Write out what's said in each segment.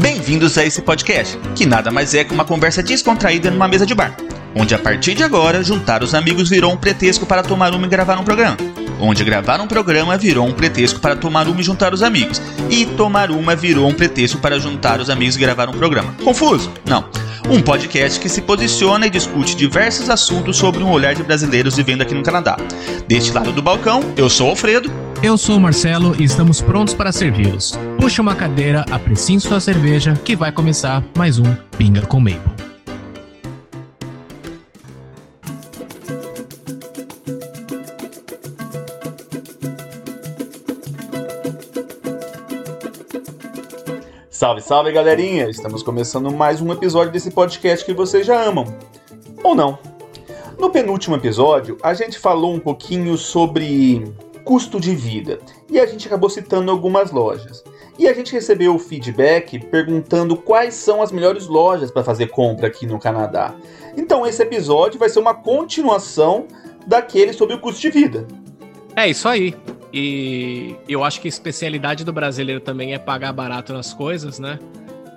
Bem-vindos a esse podcast, que nada mais é que uma conversa descontraída numa mesa de bar, onde a partir de agora juntar os amigos virou um pretexto para tomar uma e gravar um programa. Onde gravar um programa virou um pretexto para tomar uma e juntar os amigos. E tomar uma virou um pretexto para juntar os amigos e gravar um programa. Confuso? Não. Um podcast que se posiciona e discute diversos assuntos sobre um olhar de brasileiros vivendo aqui no Canadá. Deste lado do balcão, eu sou o Alfredo. Eu sou o Marcelo e estamos prontos para servi-los. Puxe uma cadeira, apreciem sua cerveja, que vai começar mais um Pinga com Maple. Salve, salve galerinha! Estamos começando mais um episódio desse podcast que vocês já amam. Ou não. No penúltimo episódio, a gente falou um pouquinho sobre custo de vida. E a gente acabou citando algumas lojas. E a gente recebeu feedback perguntando quais são as melhores lojas para fazer compra aqui no Canadá. Então esse episódio vai ser uma continuação daquele sobre o custo de vida. É isso aí. E eu acho que a especialidade do brasileiro também é pagar barato nas coisas, né?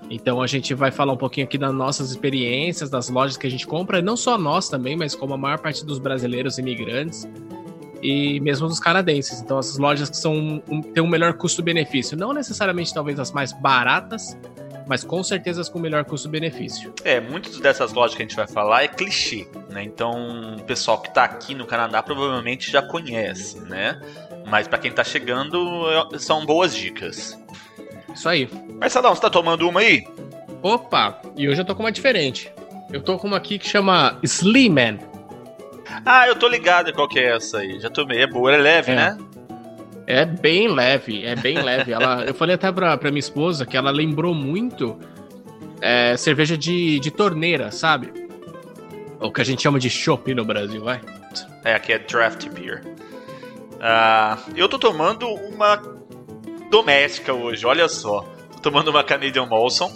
Então a gente vai falar um pouquinho aqui das nossas experiências, das lojas que a gente compra, não só nós também, mas como a maior parte dos brasileiros imigrantes e mesmo dos canadenses. Então, essas lojas que são um, têm um melhor custo-benefício. Não necessariamente, talvez, as mais baratas, mas com certeza as com melhor custo-benefício. É, muitas dessas lojas que a gente vai falar é clichê, né? Então, o pessoal que está aqui no Canadá provavelmente já conhece, né? Mas para quem está chegando, é, são boas dicas. Isso aí. Marcelão, você tá tomando uma aí? Opa, e hoje eu tô com uma diferente. Eu tô com uma aqui que chama Sleeman. Ah, eu tô ligado em qual que é essa aí. Já tomei. É boa, é leve, é. né? É bem leve, é bem leve. Ela, eu falei até pra, pra minha esposa que ela lembrou muito é, cerveja de, de torneira, sabe? O que a gente chama de chopp no Brasil, vai. É, aqui é draft beer. Uh, eu tô tomando uma doméstica hoje, olha só. Tô tomando uma Canadian Molson.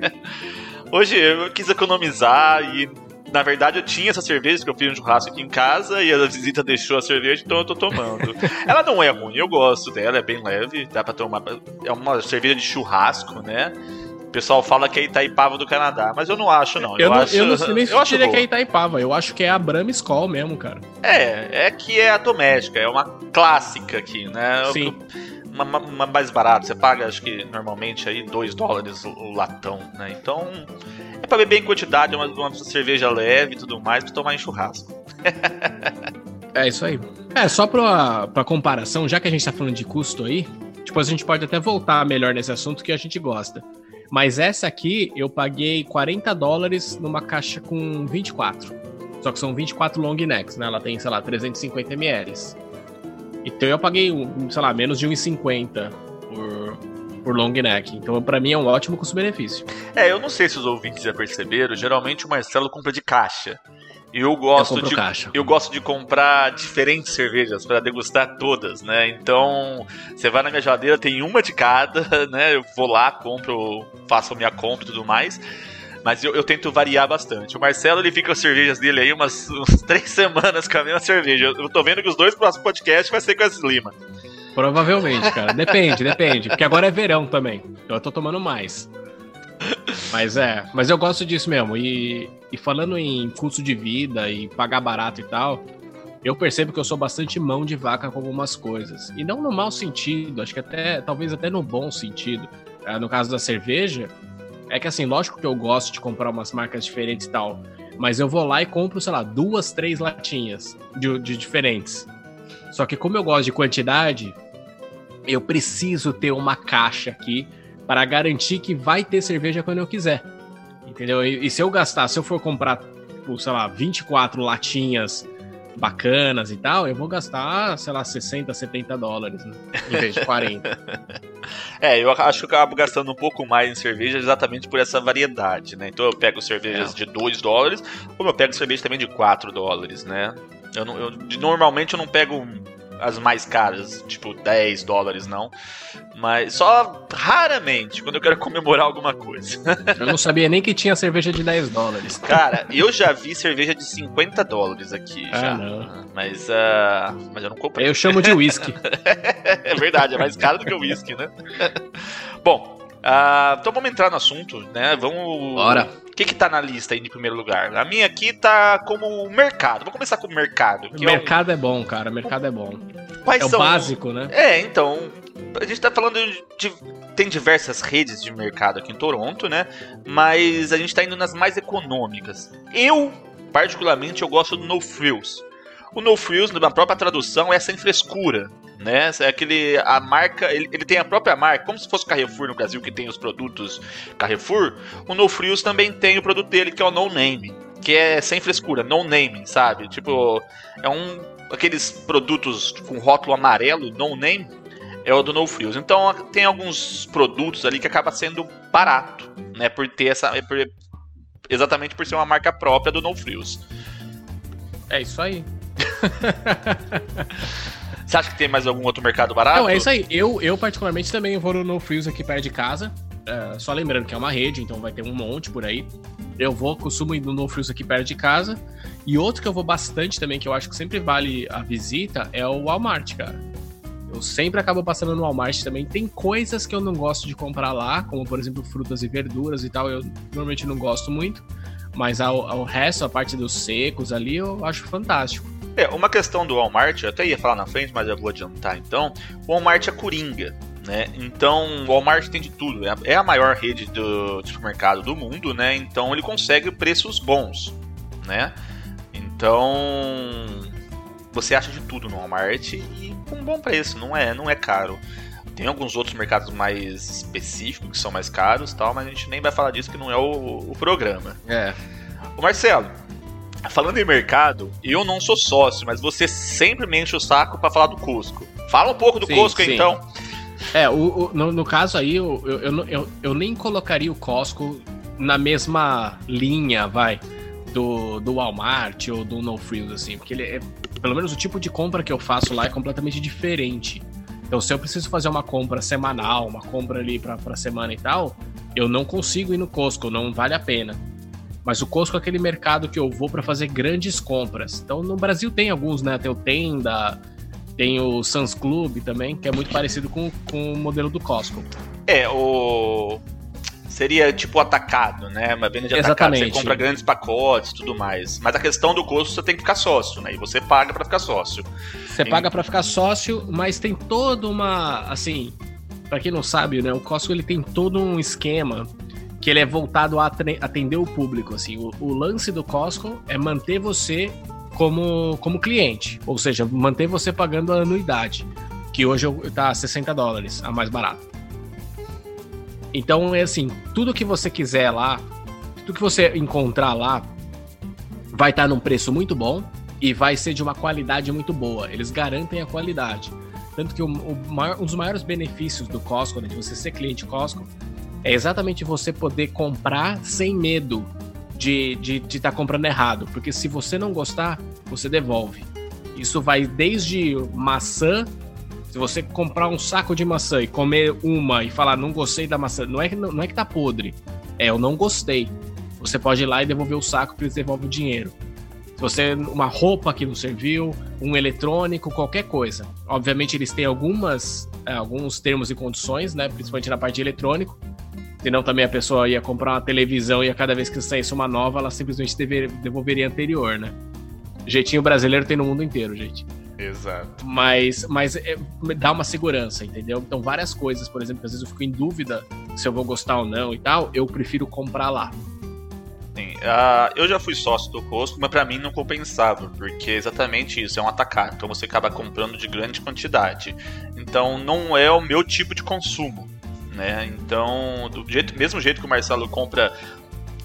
hoje eu quis economizar e na verdade, eu tinha essa cerveja que eu fiz um churrasco aqui em casa e a visita deixou a cerveja, então eu tô tomando. ela não é ruim, eu gosto dela, é bem leve, dá pra tomar. É uma cerveja de churrasco, né? O pessoal fala que é Itaipava do Canadá, mas eu não acho, não. Eu, eu não, acho, eu não sei nem se eu acho que é Itaipava, eu acho que é a Brahma Skol mesmo, cara. É, é que é a doméstica, é uma clássica aqui, né? Sim. Uma, uma, mais barata, você paga acho que normalmente aí 2 dólares o, latão, né? Então é pra beber em quantidade, uma, uma cerveja leve e tudo mais, pra tomar em churrasco. é isso aí. É, só pra, pra comparação, já que a gente tá falando de custo aí, tipo, a gente pode até voltar melhor nesse assunto que a gente gosta. Mas essa aqui eu paguei 40 dólares numa caixa com 24. Só que são 24 long necks, né? Ela tem, sei lá, 350 ml. Então eu paguei, sei lá, menos de 1,50 por, por long neck. Então, para mim, é um ótimo custo-benefício. É, eu não sei se os ouvintes já perceberam, geralmente o Marcelo compra de caixa. E eu gosto eu de caixa. eu gosto de comprar diferentes cervejas para degustar todas, né? Então, você vai na minha geladeira, tem uma de cada, né? Eu vou lá, compro, faço a minha compra e tudo mais. Mas eu, eu, tento variar bastante. O Marcelo, ele fica com as cervejas dele aí umas, umas três semanas com a mesma cerveja. Eu, tô vendo que os dois próximos podcasts vai ser com essa Lima. Provavelmente, cara. Depende, depende. Porque agora é verão também. Então eu tô tomando mais. Mas é, mas eu gosto disso mesmo. E, e falando em custo de vida e pagar barato e tal, eu percebo que eu sou bastante mão de vaca com algumas coisas. E não no mau sentido, acho que até, talvez até no bom sentido. Ah, no caso da cerveja, é que assim, lógico que eu gosto de comprar umas marcas diferentes e tal. Mas eu vou lá e compro, sei lá, duas, três latinhas de, de diferentes. Só que como eu gosto de quantidade, eu preciso ter uma caixa aqui para garantir que vai ter cerveja quando eu quiser. Entendeu? E, e se eu gastar, se eu for comprar, tipo, sei lá, 24 latinhas bacanas e tal, eu vou gastar, sei lá, 60, 70 dólares, né? Em vez de 40. é, eu acho que eu acabo gastando um pouco mais em cerveja exatamente por essa variedade, né? Então eu pego cervejas é. de 2 dólares, como eu pego cerveja também de 4 dólares, né? Eu, não, eu normalmente eu não pego as mais caras, tipo 10 dólares, não. Mas só raramente, quando eu quero comemorar alguma coisa. Eu não sabia nem que tinha cerveja de 10 dólares. Cara, eu já vi cerveja de 50 dólares aqui. Ah, já. Não. Mas, uh, mas eu não comprei. Eu chamo de whisky. é verdade, é mais caro do que o whisky, né? Bom, Uh, então vamos entrar no assunto, né? Vamos. Bora. O que que tá na lista aí de primeiro lugar? A minha aqui tá como mercado. Vamos começar com o mercado. Que mercado é, um... é bom, cara. Mercado é bom. Quais é são... o básico, né? É, então. A gente tá falando de. Tem diversas redes de mercado aqui em Toronto, né? Mas a gente tá indo nas mais econômicas. Eu, particularmente, eu gosto do No Frills. O No Frills, na própria tradução, é sem frescura né? É aquele a marca, ele, ele tem a própria marca, como se fosse Carrefour no Brasil que tem os produtos Carrefour. O No Frios também tem o produto dele que é o No Name, que é sem frescura, no name, sabe? Tipo, é um aqueles produtos com rótulo amarelo, no name, é o do No Frios. Então tem alguns produtos ali que acaba sendo barato, né? Por ter essa. Por, exatamente por ser uma marca própria do No Frios. É isso aí. Você acha que tem mais algum outro mercado barato? Não, é isso aí. Eu, eu particularmente, também vou no Frills aqui perto de casa. É, só lembrando que é uma rede, então vai ter um monte por aí. Eu vou, costumo ir no No Frills aqui perto de casa. E outro que eu vou bastante também, que eu acho que sempre vale a visita, é o Walmart, cara. Eu sempre acabo passando no Walmart também. Tem coisas que eu não gosto de comprar lá, como por exemplo frutas e verduras e tal, eu normalmente não gosto muito. Mas ao, ao resto, a parte dos secos ali, eu acho fantástico. É, uma questão do Walmart, eu até ia falar na frente, mas eu vou adiantar então. O Walmart é coringa. Né? Então, o Walmart tem de tudo. É, é a maior rede do supermercado do mundo, né? Então, ele consegue preços bons, né? Então, você acha de tudo no Walmart e com um bom preço, não é, não é caro. Tem alguns outros mercados mais específicos que são mais caros, tal, mas a gente nem vai falar disso que não é o, o programa. É. O Marcelo, Falando em mercado, eu não sou sócio, mas você sempre me enche o saco para falar do Cusco. Fala um pouco do sim, Cusco, sim. então. É, o, o no, no, caso aí, eu, eu, eu, eu, nem colocaria o Costco na mesma linha, vai, do, do Walmart ou do No Frills, assim, porque ele é, pelo menos o tipo de compra que eu faço lá é completamente diferente. Então, se eu preciso fazer uma compra semanal, uma compra ali pra, pra semana e tal, eu não consigo ir no Costco, não vale a pena. Mas o Costco é aquele mercado que eu vou para fazer grandes compras. Então no Brasil tem alguns, né? Tem o Tenda, tem o Sans Club também, que é muito parecido com, com o modelo do Costco. É, o. Seria tipo atacado, né? Uma venda de atacado. Você compra grandes pacotes e tudo mais. Mas a questão do custo você tem que ficar sócio, né? E você paga para ficar sócio. Você paga para ficar sócio, mas tem toda uma. Assim, para quem não sabe, né? O Costco ele tem todo um esquema que ele é voltado a atender o público. Assim, o, o, lance do Costco é manter você como, como cliente, ou seja, manter você pagando a anuidade, que hoje está 60 dólares, a mais barata. Então é assim, tudo que você quiser lá, tudo que você encontrar lá, vai estar tá num preço muito bom e vai ser de uma qualidade muito boa. Eles garantem a qualidade. Tanto que o, o maior, um dos maiores benefícios do Costco, né, de você ser cliente Costco, é exatamente você poder comprar sem medo de estar de, de tá comprando errado. Porque se você não gostar, você devolve. Isso vai desde maçã. Se você comprar um saco de maçã e comer uma e falar não gostei da maçã, não é que, não é que tá podre. É, eu não gostei. Você pode ir lá e devolver o saco que eles devolvem o dinheiro. Se você uma roupa que não serviu, um eletrônico, qualquer coisa. Obviamente eles têm algumas alguns termos e condições, né, principalmente na parte de eletrônico, Senão também a pessoa ia comprar uma televisão e a cada vez que saísse uma nova, ela simplesmente devolveria a anterior, né? Jeitinho brasileiro tem no mundo inteiro, gente. Exato. Mas, mas é, dá uma segurança, entendeu? Então, várias coisas, por exemplo, às vezes eu fico em dúvida se eu vou gostar ou não e tal, eu prefiro comprar lá. Sim. Uh, eu já fui sócio do Costco, mas para mim não compensava, porque é exatamente isso, é um atacado. Então você acaba comprando de grande quantidade. Então não é o meu tipo de consumo né? Então, do jeito, mesmo jeito que o Marcelo compra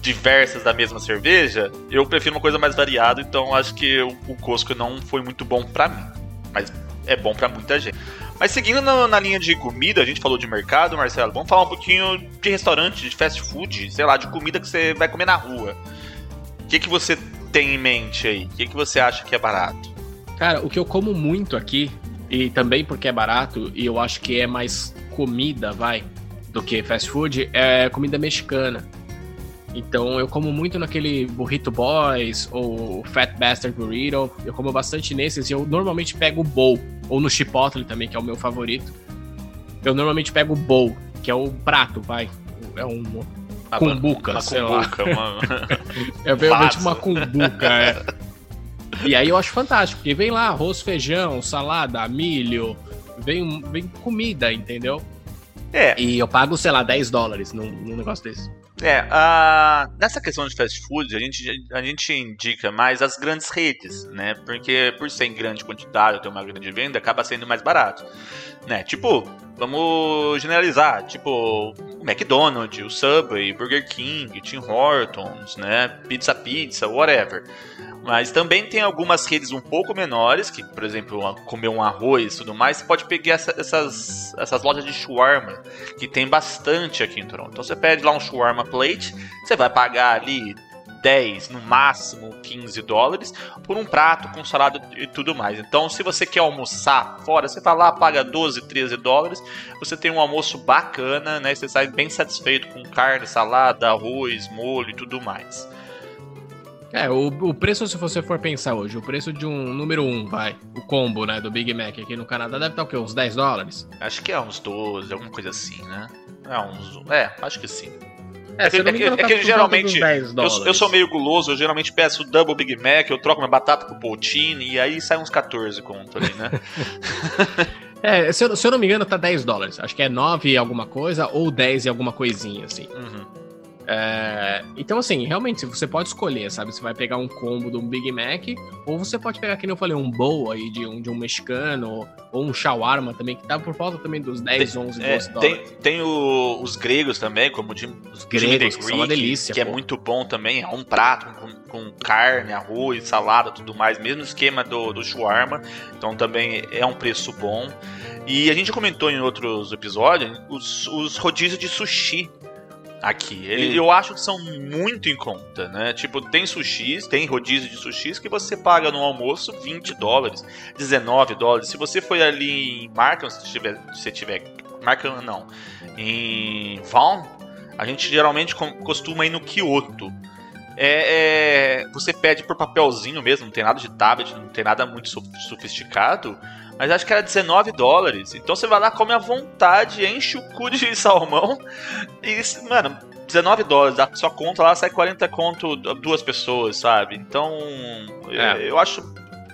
diversas da mesma cerveja, eu prefiro uma coisa mais variada, então acho que o, o Costco não foi muito bom para mim, mas é bom para muita gente. Mas seguindo na, na, linha de comida, a gente falou de mercado, Marcelo, vamos falar um pouquinho de restaurante, de fast food, sei lá, de comida que você vai comer na rua. O que, que você tem em mente aí? O que, que você acha que é barato? Cara, o que eu como muito aqui, e também porque é barato, e eu acho que é mais comida, vai, do que fast food, é comida mexicana. Então eu como muito naquele Burrito Boys ou Fat Bastard Burrito. Eu como bastante nesses e eu normalmente pego o bowl. Ou no Chipotle também, que é o meu favorito. Eu normalmente pego o bowl, que é o prato, vai. É um Uma cumbuca, uma sei lá. cumbuca, uma- É realmente uma cumbuca, é. E aí eu acho fantástico, porque vem lá arroz, feijão, salada, milho, vem, vem comida, entendeu? É, E eu pago, sei lá, 10 dólares num, num negócio desse. É, a- nessa questão de fast food, a gente, a gente indica mais as grandes redes, né? Porque por ser em grande quantidade, ter uma grande venda, acaba sendo mais barato, né? Tipo, vamos generalizar, tipo, o McDonald's, o Subway, Burger King, Tim Hortons, né? Pizza Pizza, whatever. Mas também tem algumas redes um pouco menores, que, por exemplo, comer um arroz e tudo mais, você pode pegar essa- essas, essas lojas de shawarma, que tem bastante aqui em Toronto. Então você pede lá um shawarma plate, você vai pagar ali 10, no máximo 15 dólares, por um prato com salada e tudo mais. Então, se você quer almoçar fora, você vai lá, paga 12, 13 dólares, você tem um almoço bacana, né? Você sai bem satisfeito com carne, salada, arroz, molho e tudo mais. É, o, o preço, se você for pensar hoje, o preço de um número 1, um, vai, o combo, né, do Big Mac aqui no Canadá deve estar o quê? Uns 10 dólares? Acho que é uns 12, alguma coisa assim, né? É, uns, é acho que sim. É, que- é que- é que geralmente Eu, eu sou meio guloso, eu geralmente peço Double Big Mac, eu troco minha batata pro poutine e aí sai uns 14 conto ali, né? É, se eu, se eu não me engano, tá 10 dólares. Acho que é 9 e alguma coisa ou 10 e alguma coisinha, assim. Uhum. É, então, assim, realmente, você pode escolher, sabe? Você vai pegar um combo de um Big Mac, ou você pode pegar, que eu falei, um bowl aí de um, de um mexicano, ou um shawarma também, que tá por volta também dos 10, 11, 12 É, dólares. tem tem o- os gregos também, como o Jim, Os Jimmy gregos, que são uma Greek, delícia, que é muito bom também. É um prato com, com carne, arroz, salada, tudo mais. Mesmo esquema do, do shawarma. Então também é um preço bom. E a gente comentou em outros episódios os, os rodízios de sushi aqui. Ele- eu acho que são muito em conta, né? Tipo, tem sushis, tem rodízio de sushis que você paga no almoço 20 dólares, 19 dólares. Se você for ali em Markham, se tiver, se tiver Markham não, em Vaughan, a gente geralmente costuma ir no Kyoto. É, é, você pede por papelzinho mesmo, não tem nada de tablet, não tem nada muito so- sofisticado. Mas acho que era 19 dólares. Então você vai lá, come à vontade, enche o cu de salmão. E, mano, 19 dólares, a sua conta lá sai 40 conto duas pessoas, sabe? Então, É. eu acho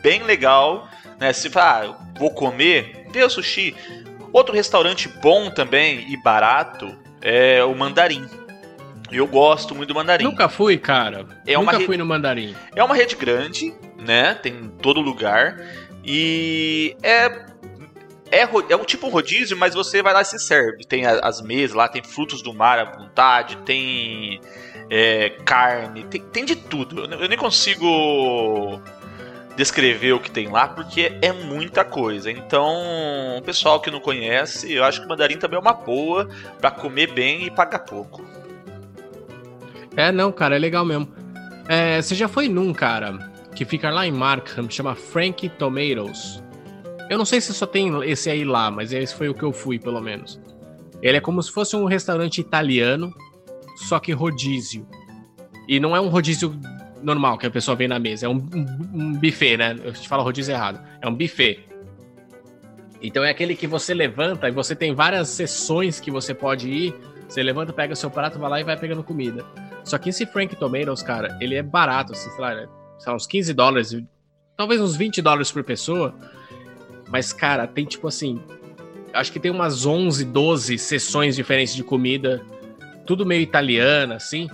bem legal, né? Se falar, ah, vou comer, vê o sushi. Outro restaurante bom também e barato é o Mandarim. Eu gosto muito do Mandarim. Nunca fui, cara. É Nunca fui no Mandarim. É uma rede grande, né? Tem em todo lugar. E é. É, é um tipo rodízio, mas você vai lá e se serve. Tem as mesas lá, tem frutos do mar à vontade, tem é, carne, tem, tem de tudo. Eu, ne- eu nem consigo descrever o que tem lá, porque é muita coisa. Então, o pessoal que não conhece, eu acho que o mandarim também é uma boa pra comer bem e pagar pouco. É, não, cara, é legal mesmo. É, você já foi num, cara, que fica lá em Markham, chama Frankie Tomatoes. Eu não sei se só tem esse aí lá, mas esse foi o que eu fui, pelo menos. Ele é como se fosse um restaurante italiano, só que rodízio. E não é um rodízio normal que a pessoa vem na mesa, é um, um- um buffet, né? Eu te falo rodízio errado. É um buffet. Então é aquele que você levanta e você tem várias sessões que você pode ir. Você levanta, pega seu prato, vai lá e vai pegando comida. Só que esse Frank Tomatoes, cara, ele é barato, assim, sei lá? Sei lá, uns 15 dólares, talvez uns 20 dólares por pessoa. Mas, cara, tem tipo assim. Acho que tem umas 11, 12 sessões diferentes de comida, tudo meio italiana, assim.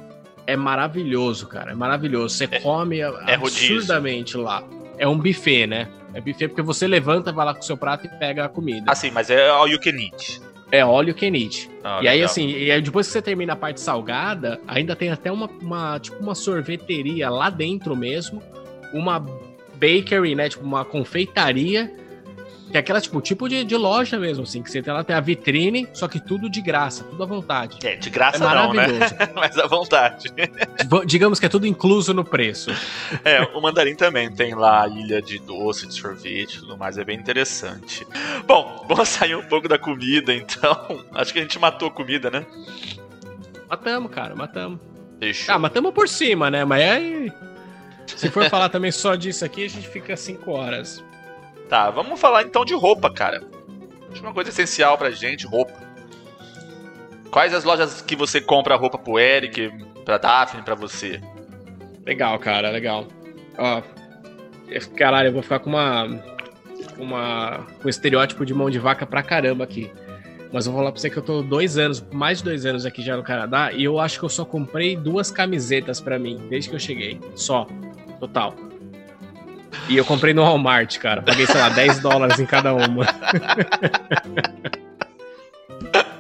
É maravilhoso, cara, é maravilhoso. Você come é rodízio. absurdamente lá. É um buffet, né? É buffet porque você levanta, vai lá com o seu prato e pega a comida. Assim, mas é all you can eat. É óleo que eat. Ah, E aí, legal. assim, e aí depois que você termina a parte salgada, ainda tem até uma, uma, tipo, uma sorveteria lá dentro mesmo, uma bakery, né? Tipo, uma confeitaria, que é aquela, tipo, tipo de, de loja mesmo, assim, que você tem lá, tem a vitrine, só que tudo de graça, tudo à vontade. É, de graça É não, né? maravilhoso. Mas à vontade. Digamos que é tudo incluso no preço. É, o Mandarim também tem lá a ilha de doce, de sorvete e tudo mais, é bem interessante. Bom, vamos sair um pouco da comida, então. Acho que a gente matou a comida, né? Matamos, cara, matamos. Fechou. Ah, matamos por cima, né? Mas aí. Se for falar também só disso aqui, a gente fica 5 horas. Tá, vamos falar então de roupa, cara. Uma coisa essencial pra gente, roupa. Quais as lojas que você compra roupa pro Eric, pra Daphne, pra você? Legal, cara, legal. Ó, caralho, eu vou ficar com uma. uma um estereótipo de mão de vaca pra caramba aqui. Mas eu vou falar pra você que eu tô dois anos, mais de dois anos aqui já no Canadá, e eu acho que eu só comprei duas camisetas para mim, desde que eu cheguei. Só. Total. E eu comprei no Walmart, cara. Paguei, sei lá, 10 dólares em cada uma.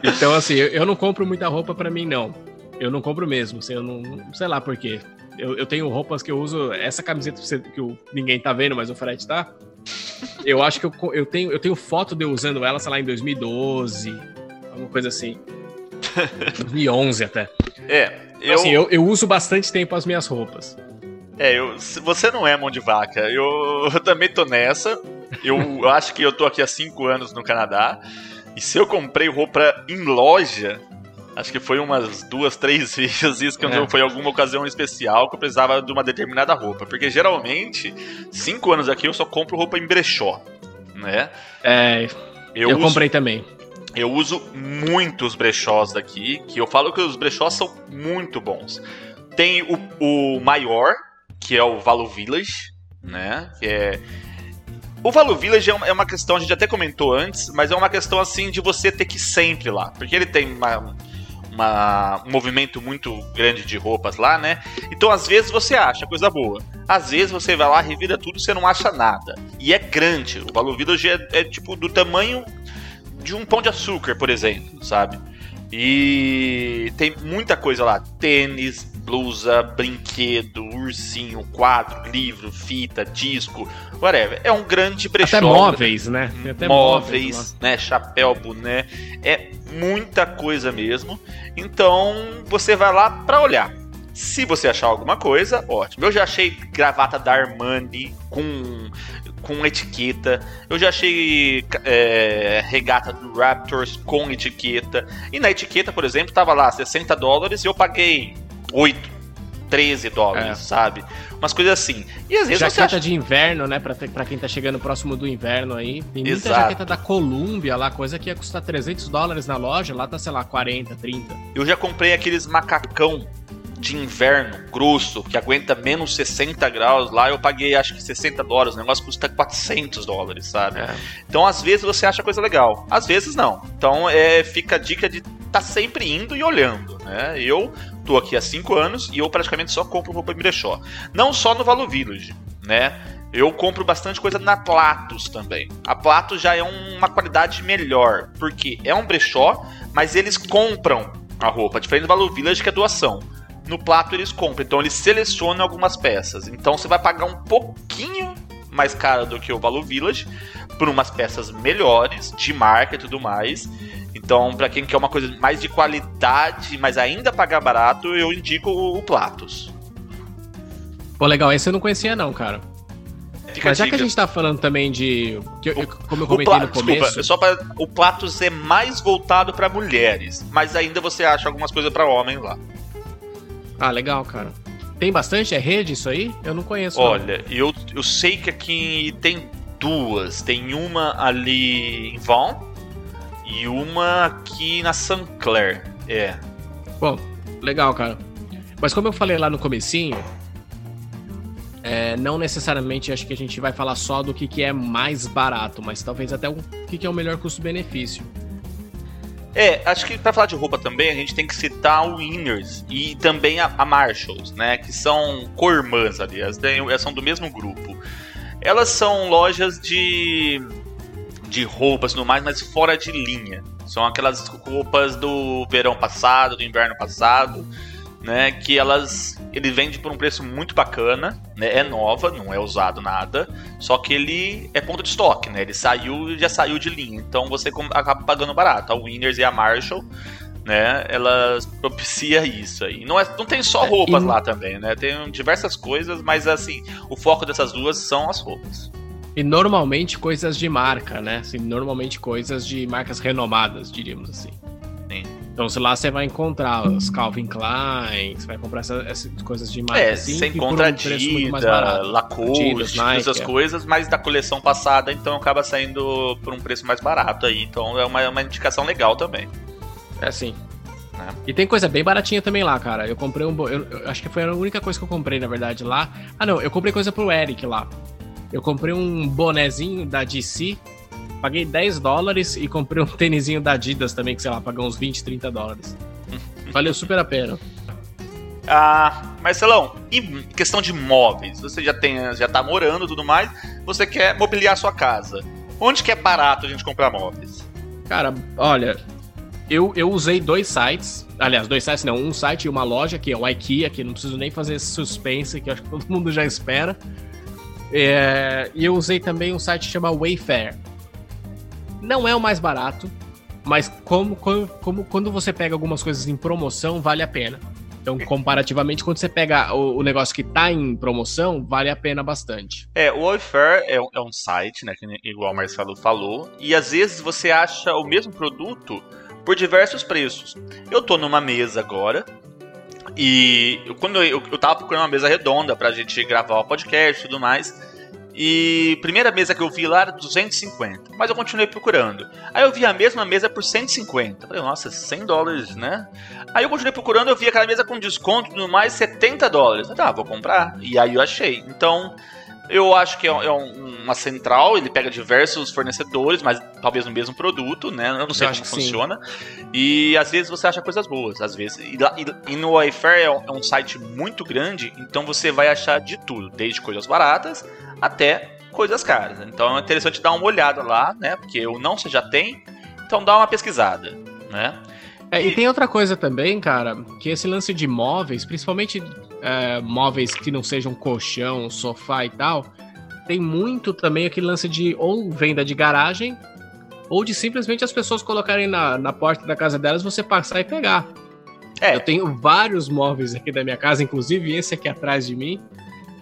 então, assim, eu não compro muita roupa para mim, não. Eu não compro mesmo. Assim, eu não. Sei lá por quê. Eu, eu tenho roupas que eu uso. Essa camiseta que eu, ninguém tá vendo, mas o Fred tá. Eu acho que eu, eu, tenho, eu tenho foto de eu usando ela, sei lá, em 2012. Alguma coisa assim. 2011 até. É. Eu... Assim, eu, eu uso bastante tempo as minhas roupas. É, eu, você não é mão de vaca. Eu, eu também tô nessa. Eu acho que eu tô aqui há 5 anos no Canadá. E se eu comprei roupa em loja, acho que foi umas duas, três vezes isso que é. foi alguma ocasião especial que eu precisava de uma determinada roupa. Porque geralmente, cinco anos aqui eu só compro roupa em brechó, né? É, eu, eu uso, comprei também. Eu uso muitos brechós daqui, que eu falo que os brechós são muito bons. Tem o, o maior, que é o Valo Village, né? É o Valo Village é, é uma questão, a gente até comentou antes, mas é uma questão assim de você ter que ir sempre lá. Porque ele tem uma, uma, um movimento muito grande de roupas lá, né? Então às vezes você acha coisa boa. Às vezes você vai lá, revira tudo e você não acha nada. E é grande. O Valo Village é, é tipo do tamanho de um pão de açúcar, por exemplo, sabe? E tem muita coisa lá: tênis, blusa, brinquedo, ursinho, quadro, livro, fita, disco, whatever. É um grande brechó. Até móveis, né? Até móveis, móveis né? Chapéu, boné. É muita coisa mesmo. Então você vai lá para olhar. Se você achar alguma coisa, ótimo. Eu já achei gravata da Armani com com etiqueta. Eu já achei é, regata do Raptors com etiqueta. E na etiqueta, por exemplo, tava lá 60 dólares e eu paguei 8, 13 dólares, é. sabe? Umas coisas assim. E às vezes jaqueta acha... de inverno, né? Pra, pra quem tá chegando próximo do inverno aí. Tem muita Exato. jaqueta da Columbia lá, coisa que ia custar 300 dólares na loja, lá tá, sei lá, 40, 30. Eu já comprei aqueles macacão de inverno grosso, que aguenta menos 60 graus, lá eu paguei acho que 60 dólares, o negócio custa 400 dólares, sabe? É. Então às vezes você acha coisa legal, às vezes não. Então é, fica a dica de tá sempre indo e olhando, né? Eu tô aqui há 5 anos e eu praticamente só compro roupa em brechó. Não só no Valo Village, né? Eu compro bastante coisa na Platos também. A Platos já é uma qualidade melhor, porque é um brechó, mas eles compram a roupa, diferente do Valo Village que é doação no Plato eles compram. Então eles selecionam algumas peças. Então você vai pagar um pouquinho mais caro do que o Valor Village por umas peças melhores, de marca e tudo mais. Então, para quem quer uma coisa mais de qualidade, mas ainda pagar barato, eu indico o Platos. Pô, legal, esse eu não conhecia não, cara. Fica Mas já que a gente tá falando também de. Que eu, como eu comentei no começo. Desculpa, só para o Platos é mais voltado para mulheres, mas ainda você acha algumas coisas para homens lá. Ah, legal, cara. Tem bastante? É rede isso aí? Eu não conheço. Olha, eu, eu sei que aqui tem duas. Tem uma ali em Vaughan e uma aqui na. Clair. É. Bom, legal, cara. Mas como eu falei lá no comecinho, é, não necessariamente acho que a gente vai falar só do que, que é mais barato, mas talvez até o que, que é o melhor custo-benefício. É, acho que para falar de roupa também, a gente tem que citar o Winners e também a, a Marshalls, né? Que são co-irmãs, aliás, elas são do mesmo grupo. Elas são lojas de, de roupas no mais, mas fora de linha. São aquelas roupas do verão passado, do inverno passado, né? Que elas ele vende por um preço muito bacana, né? É nova, não é usado nada, só que ele é ponto de estoque, né? Ele saiu já saiu de linha, então você acaba pagando barato. A Winners e a Marshall, né? Elas propicia isso aí. Não, é, não tem só é, roupas é, e... lá também, né? Tem diversas coisas, mas assim, o foco dessas duas são as roupas. E normalmente coisas de marca, né? Assim, normalmente coisas de marcas renomadas, diríamos assim. Então, se lá você vai encontrar os Calvin Klein, você vai comprar essas, essas coisas de marca é, assim, você encontra um Adidas, Lacoste, essas é. coisas, mas da coleção passada, então acaba saindo por um preço mais barato aí. Então é uma, uma indicação legal também. É sim. Né? E tem coisa bem baratinha também lá, cara. Eu comprei um. Eu, eu, acho que foi a única coisa que eu comprei, na verdade, lá. Ah, não, eu comprei coisa pro Eric lá. Eu comprei um bonezinho da DC, paguei 10 dólares e comprei um tênisinho da Adidas também, que sei lá, paguei uns 20, 30 dólares. Valeu super a pena. Ah, Marcelão, e questão de móveis? Você já tem, já tá morando e tudo mais, você quer mobiliar sua casa. Onde que é barato a gente comprar móveis? Cara, olha, eu, eu usei dois sites. Aliás, dois sites não, um site e uma loja, que é o IKEA, que não preciso nem fazer suspense, que acho que todo mundo já espera. É, e eu usei também um site que chama Wayfair. Não é o mais barato, mas como, como, como quando você pega algumas coisas em promoção, vale a pena. Então, comparativamente, quando você pega o, o, negócio que tá em promoção, vale a pena bastante. É, o Wayfair é, é um site, né, igual o Marcelo falou, e às vezes você acha o mesmo produto por diversos preços. Eu tô numa mesa agora, e quando eu, eu tava procurando uma mesa redonda pra gente gravar o podcast e tudo mais, e primeira mesa que eu vi lá era 250, mas eu continuei procurando. Aí eu vi a mesma mesa por 150. Falei, nossa, 100 dólares, né? Aí eu continuei procurando, eu vi aquela mesa com desconto no mais 70 dólares. Falei, ah, vou comprar. E aí eu achei. Então, eu acho que é, é uma central, ele pega diversos fornecedores, mas talvez no mesmo produto, né? Eu não sei eu como funciona. Sim. E às vezes você acha coisas boas, às vezes. E, e, e no Wayfair é um, é um site muito grande, então você vai achar de tudo, desde coisas baratas até coisas caras. Então é interessante dar uma olhada lá, né? Porque o não você já tem, então dá uma pesquisada, né? É, e tem outra coisa também, cara, que esse lance de móveis, principalmente é, móveis que não sejam colchão, sofá e tal, tem muito também aquele lance de ou venda de garagem, ou de simplesmente as pessoas colocarem na, na porta da casa delas você passar e pegar. É. Eu tenho vários móveis aqui da minha casa, inclusive esse aqui atrás de mim,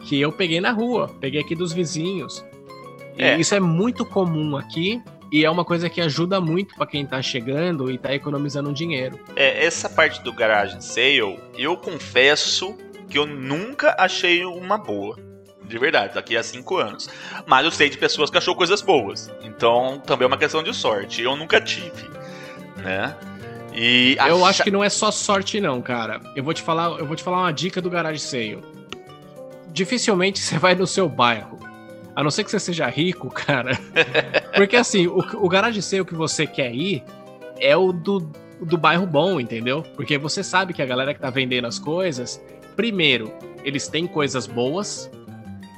que eu peguei na rua, peguei aqui dos vizinhos. É. E isso é muito comum aqui e é uma coisa que ajuda muito para quem tá chegando e tá economizando dinheiro. É, essa parte do garage sale, eu confesso que eu nunca achei uma boa. De verdade, daqui a cinco anos. Mas eu sei de pessoas que achou coisas boas. Então também é uma questão de sorte. Eu nunca tive, né? E eu acho que não é só sorte não, cara. Eu vou te falar, eu vou te falar uma dica do garage sale dificilmente você vai no seu bairro. A não ser que você seja rico, cara. Porque assim, o, o garage sale que você quer ir é o do, do bairro bom, entendeu? Porque você sabe que a galera que tá vendendo as coisas, primeiro, eles têm coisas boas.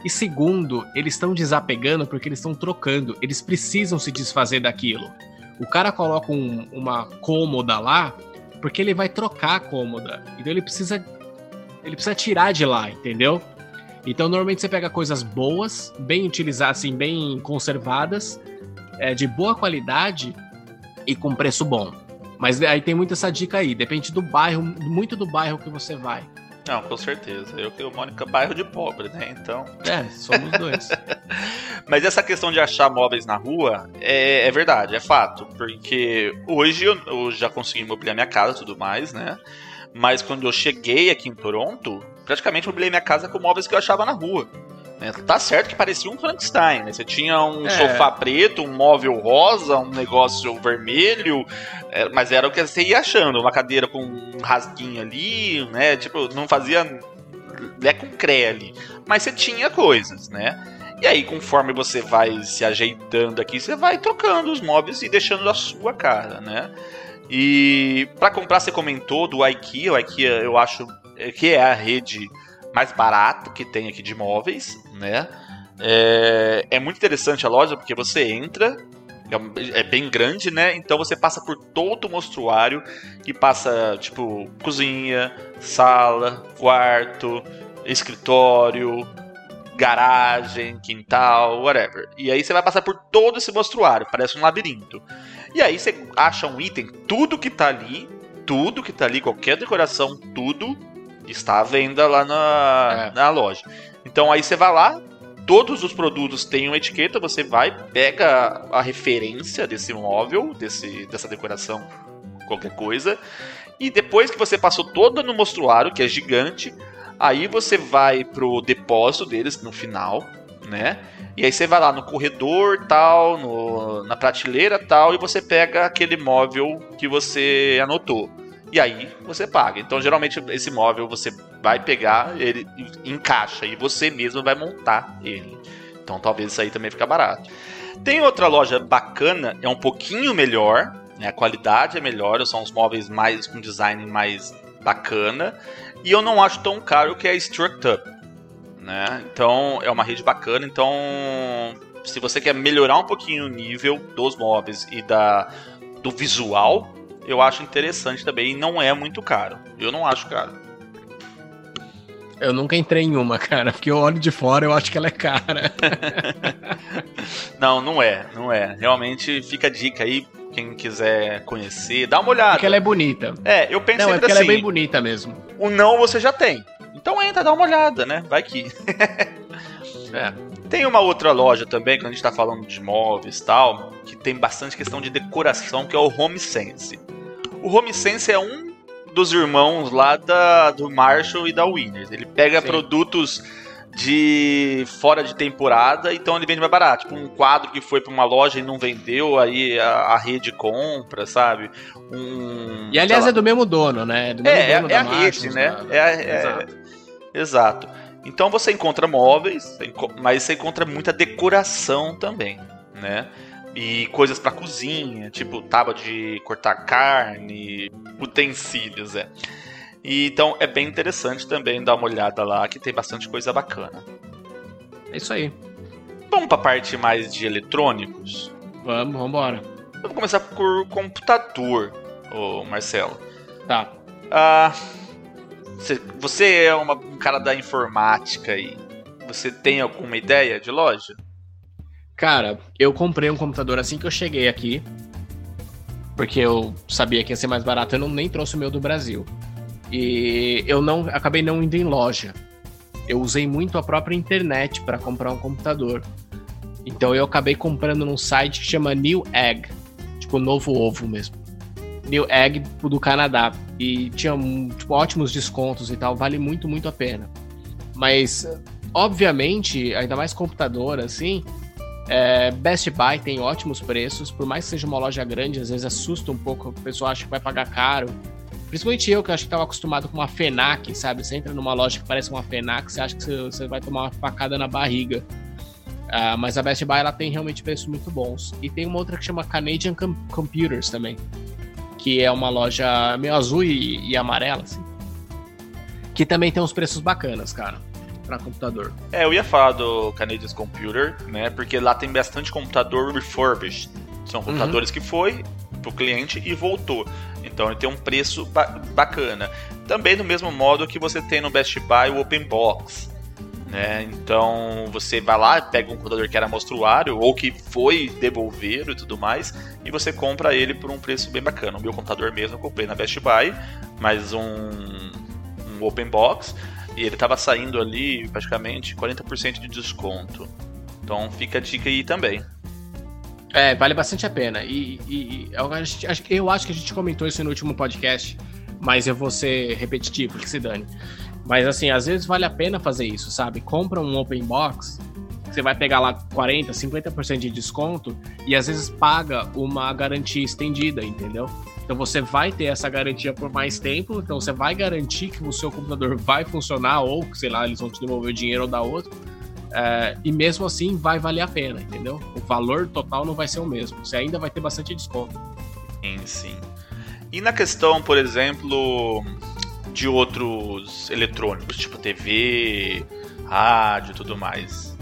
E segundo, eles estão desapegando porque eles estão trocando. Eles precisam se desfazer daquilo. O cara coloca um, uma cômoda lá porque ele vai trocar a cômoda. Então ele precisa ele precisa tirar de lá, entendeu? Então, normalmente você pega coisas boas, bem utilizadas, assim, bem conservadas, é, de boa qualidade e com preço bom. Mas aí tem muita essa dica aí, depende do bairro, muito do bairro que você vai. Não, com certeza. Eu que moro em bairro de pobre, né? Então. É, somos dois. Mas essa questão de achar móveis na rua é, é verdade, é fato. Porque hoje eu, eu já consegui mobiliar minha casa e tudo mais, né? Mas quando eu cheguei aqui em Toronto, praticamente mobilei minha casa com móveis que eu achava na rua. É, tá certo que parecia um Frankenstein, né? Você tinha um é. sofá preto, um móvel rosa, um negócio vermelho, é, mas era o que você ia achando, uma cadeira com um rasguinho ali, né? Tipo, não fazia é com cré ali. Mas você tinha coisas, né? E aí, conforme você vai se ajeitando aqui, você vai trocando os móveis e deixando a sua cara, né? E para comprar, você comentou do IKEA. O IKEA eu acho que é a rede mais barata que tem aqui de móveis, né? É, é muito interessante a loja porque você entra, é, é bem grande, né? Então você passa por todo o mostruário que passa, tipo, cozinha, sala, quarto, escritório, garagem, quintal, whatever. E aí você vai passar por todo esse mostruário, parece um labirinto. E aí você acha um item, tudo que tá ali, tudo que tá ali, qualquer decoração, tudo está à venda lá na, é. na loja. Então aí você vai lá, todos os produtos têm uma etiqueta, você vai, pega a referência desse móvel, desse, dessa decoração, qualquer coisa, e depois que você passou toda no mostruário, que é gigante, aí você vai pro depósito deles no final, né? E aí você vai lá no corredor tal, no, na prateleira tal, e você pega aquele móvel que você anotou. E aí você paga. Então, geralmente, esse móvel você vai pegar, ele encaixa e você mesmo vai montar ele. Então, talvez isso aí também fica barato. Tem outra loja bacana, é um pouquinho melhor, né? a qualidade é melhor, são os móveis mais com design mais bacana, e eu não acho tão caro que é a Struct Up. Né? Então, é uma rede bacana, então se você quer melhorar um pouquinho o nível dos móveis e da, do visual, eu acho interessante também e não é muito caro. Eu não acho caro. Eu nunca entrei em uma, cara, porque eu olho de fora eu acho que ela é cara. não, não é, não é. Realmente fica a dica aí, quem quiser conhecer, dá uma olhada. Porque ela é bonita. É, eu penso não, é porque assim, ela é assim, bem bonita mesmo. O não você já tem. Então entra, dá uma olhada, né? Vai que. é. Tem uma outra loja também, quando a gente tá falando de móveis e tal, que tem bastante questão de decoração, que é o Home Sense. O Home Sense é um dos irmãos lá da, do Marshall e da Winners. Ele pega Sim. produtos de fora de temporada, então ele vende mais barato. Tipo, um quadro que foi para uma loja e não vendeu, aí a, a rede compra, sabe? Um, e aliás é do mesmo dono, né? Do é, é, é a rede, né? É, é, exato. exato. Então você encontra móveis, mas você encontra muita decoração também, né? E coisas para cozinha, tipo tábua de cortar carne, utensílios, é. E, então é bem interessante também dar uma olhada lá, que tem bastante coisa bacana. É isso aí. Vamos para a parte mais de eletrônicos? Vamos, vamos embora. Vou começar por computador, ô Marcelo. Tá. Ah, você é uma, um cara da informática aí. Você tem alguma ideia de loja? Cara, eu comprei um computador assim que eu cheguei aqui. Porque eu sabia que ia ser mais barato, eu não nem trouxe o meu do Brasil. E eu não acabei não indo em loja. Eu usei muito a própria internet para comprar um computador. Então eu acabei comprando num site que chama New Egg, tipo novo ovo mesmo. New Egg do Canadá. E tinha tipo, ótimos descontos e tal, vale muito, muito a pena. Mas, obviamente, ainda mais computador assim, é, Best Buy tem ótimos preços, por mais que seja uma loja grande, às vezes assusta um pouco, o pessoal acha que vai pagar caro. Principalmente eu, que acho que estava acostumado com uma FENAC, sabe? Você entra numa loja que parece uma FENAC, você acha que você vai tomar uma facada na barriga. Uh, mas a Best Buy ela tem realmente preços muito bons. E tem uma outra que chama Canadian Com Computers também, que é uma loja meio azul e, e amarela, assim. Que também tem uns preços bacanas, cara, para computador. É, eu ia falar do Canadian Computer, né? Porque lá tem bastante computador refurbished. São uhum. computadores uhum. que foi pro cliente e voltou. Então ele tem um preço ba bacana. Também do mesmo modo que você tem no Best Buy o Open Box. Né? Então você vai lá, pega um computador que era monstruário ou que foi devolver e tudo mais, e você compra ele por um preço bem bacana. O meu computador mesmo eu comprei na Best Buy, mas um, um Open Box, e ele estava saindo ali praticamente 40% de desconto. Então fica a dica aí também. É, vale bastante a pena. E, e eu, acho, eu acho que a gente comentou isso no último podcast, mas eu vou ser repetitivo, que se dane. Mas assim, às vezes vale a pena fazer isso, sabe? Compra um open box, você vai pegar lá 40, 50% de desconto e às vezes paga uma garantia estendida, entendeu? Então você vai ter essa garantia por mais tempo, então você vai garantir que o seu computador vai funcionar ou, sei lá, eles vão te devolver o dinheiro ou dar outro. É, e mesmo assim vai valer a pena, entendeu? O valor total não vai ser o mesmo. Você ainda vai ter bastante desconto. Sim, sim. E na questão, por exemplo, de outros eletrônicos, tipo TV, rádio e tudo mais?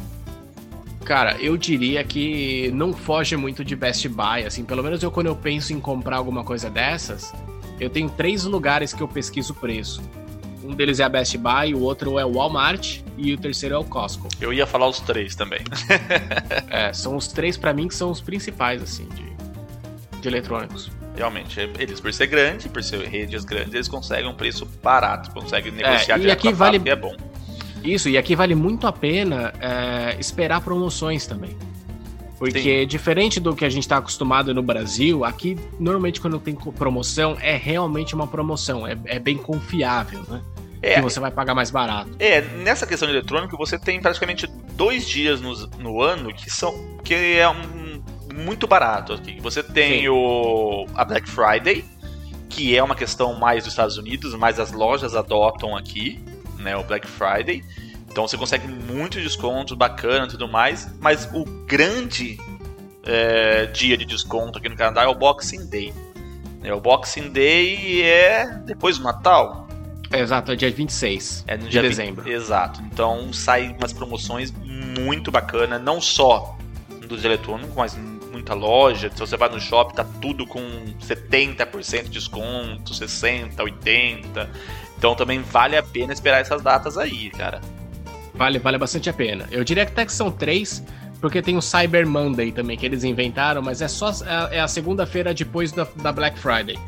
Cara, eu diria que não foge muito de Best Buy, assim, pelo menos eu quando eu penso em comprar alguma coisa dessas, eu tenho três lugares que eu pesquiso o preço. Um deles é a Best Buy, o outro é o Walmart e o terceiro é o Costco. Eu ia falar os três também. é, são os três para mim que são os principais, assim, de, de eletrônicos. Realmente, eles por ser grande, por ser redes grandes, eles conseguem um preço barato, conseguem negociar é, e aqui vale é bom. Isso, e aqui vale muito a pena é, esperar promoções também. Porque Sim. diferente do que a gente está acostumado no Brasil, aqui normalmente quando tem promoção é realmente uma promoção, é, é bem confiável, né? É, que você vai pagar mais barato. É, nessa questão de eletrônico, você tem praticamente dois dias no, no ano que são que é um, muito barato aqui. Você tem o a Black Friday, que é uma questão mais dos Estados Unidos, mas as lojas adotam aqui, né, o Black Friday. Então você consegue muito desconto, bacana e tudo mais, mas o grande é, dia de desconto aqui no Canadá é o Boxing Day. É, o Boxing Day é depois do Natal. É, exato, é dia 26 é no dia de dezembro. 20, exato. Então sai umas promoções muito bacana, não só dos eletrônicos, mas muita loja. Se você vai no shopping, tá tudo com 70% de desconto, 60, 80. Então também vale a pena esperar essas datas aí, cara. Vale, vale bastante a pena. Eu diria que até que são três, porque tem o Cyber Monday também que eles inventaram, mas é só é, é a segunda-feira depois da, da Black Friday.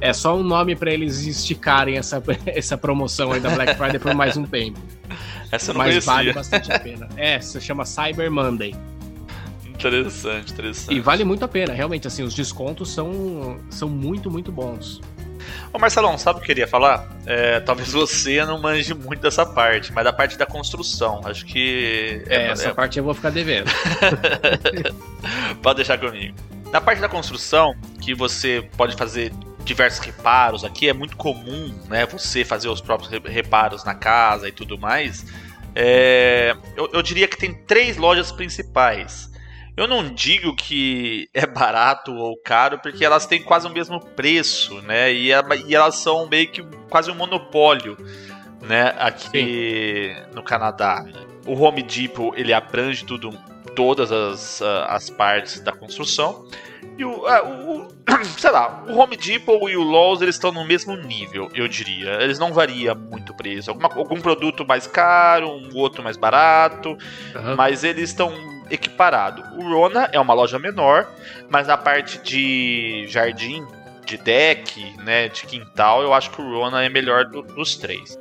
É só um nome para eles esticarem essa, essa promoção aí da Black Friday por mais um tempo. Essa não Mas conhecia. vale bastante a pena. É, se chama Cyber Monday. Interessante, interessante. E vale muito a pena, realmente, assim, os descontos são, são muito, muito bons. Ô Marcelão, sabe o que eu queria falar? É, talvez você não manje muito dessa parte, mas da parte da construção. Acho que. É, é essa é... parte eu vou ficar devendo. pode deixar comigo. Na parte da construção, que você pode fazer diversos reparos aqui, é muito comum né, você fazer os próprios reparos na casa e tudo mais. É, eu, eu diria que tem três lojas principais. Eu não digo que é barato ou caro, porque elas têm quase o mesmo preço, né? E, e elas são meio que quase um monopólio, né? Aqui Sim. no Canadá. O Home Depot ele abrange tudo, todas as, as partes da construção. E o, é, o, sei lá, o Home Depot e o Lowe's eles estão no mesmo nível, eu diria. Eles não variam muito o preço. Alguma, algum produto mais caro, um outro mais barato, uhum. mas eles estão equiparados. O Rona é uma loja menor, mas na parte de jardim, de deck, né, de quintal, eu acho que o Rona é melhor do, dos três.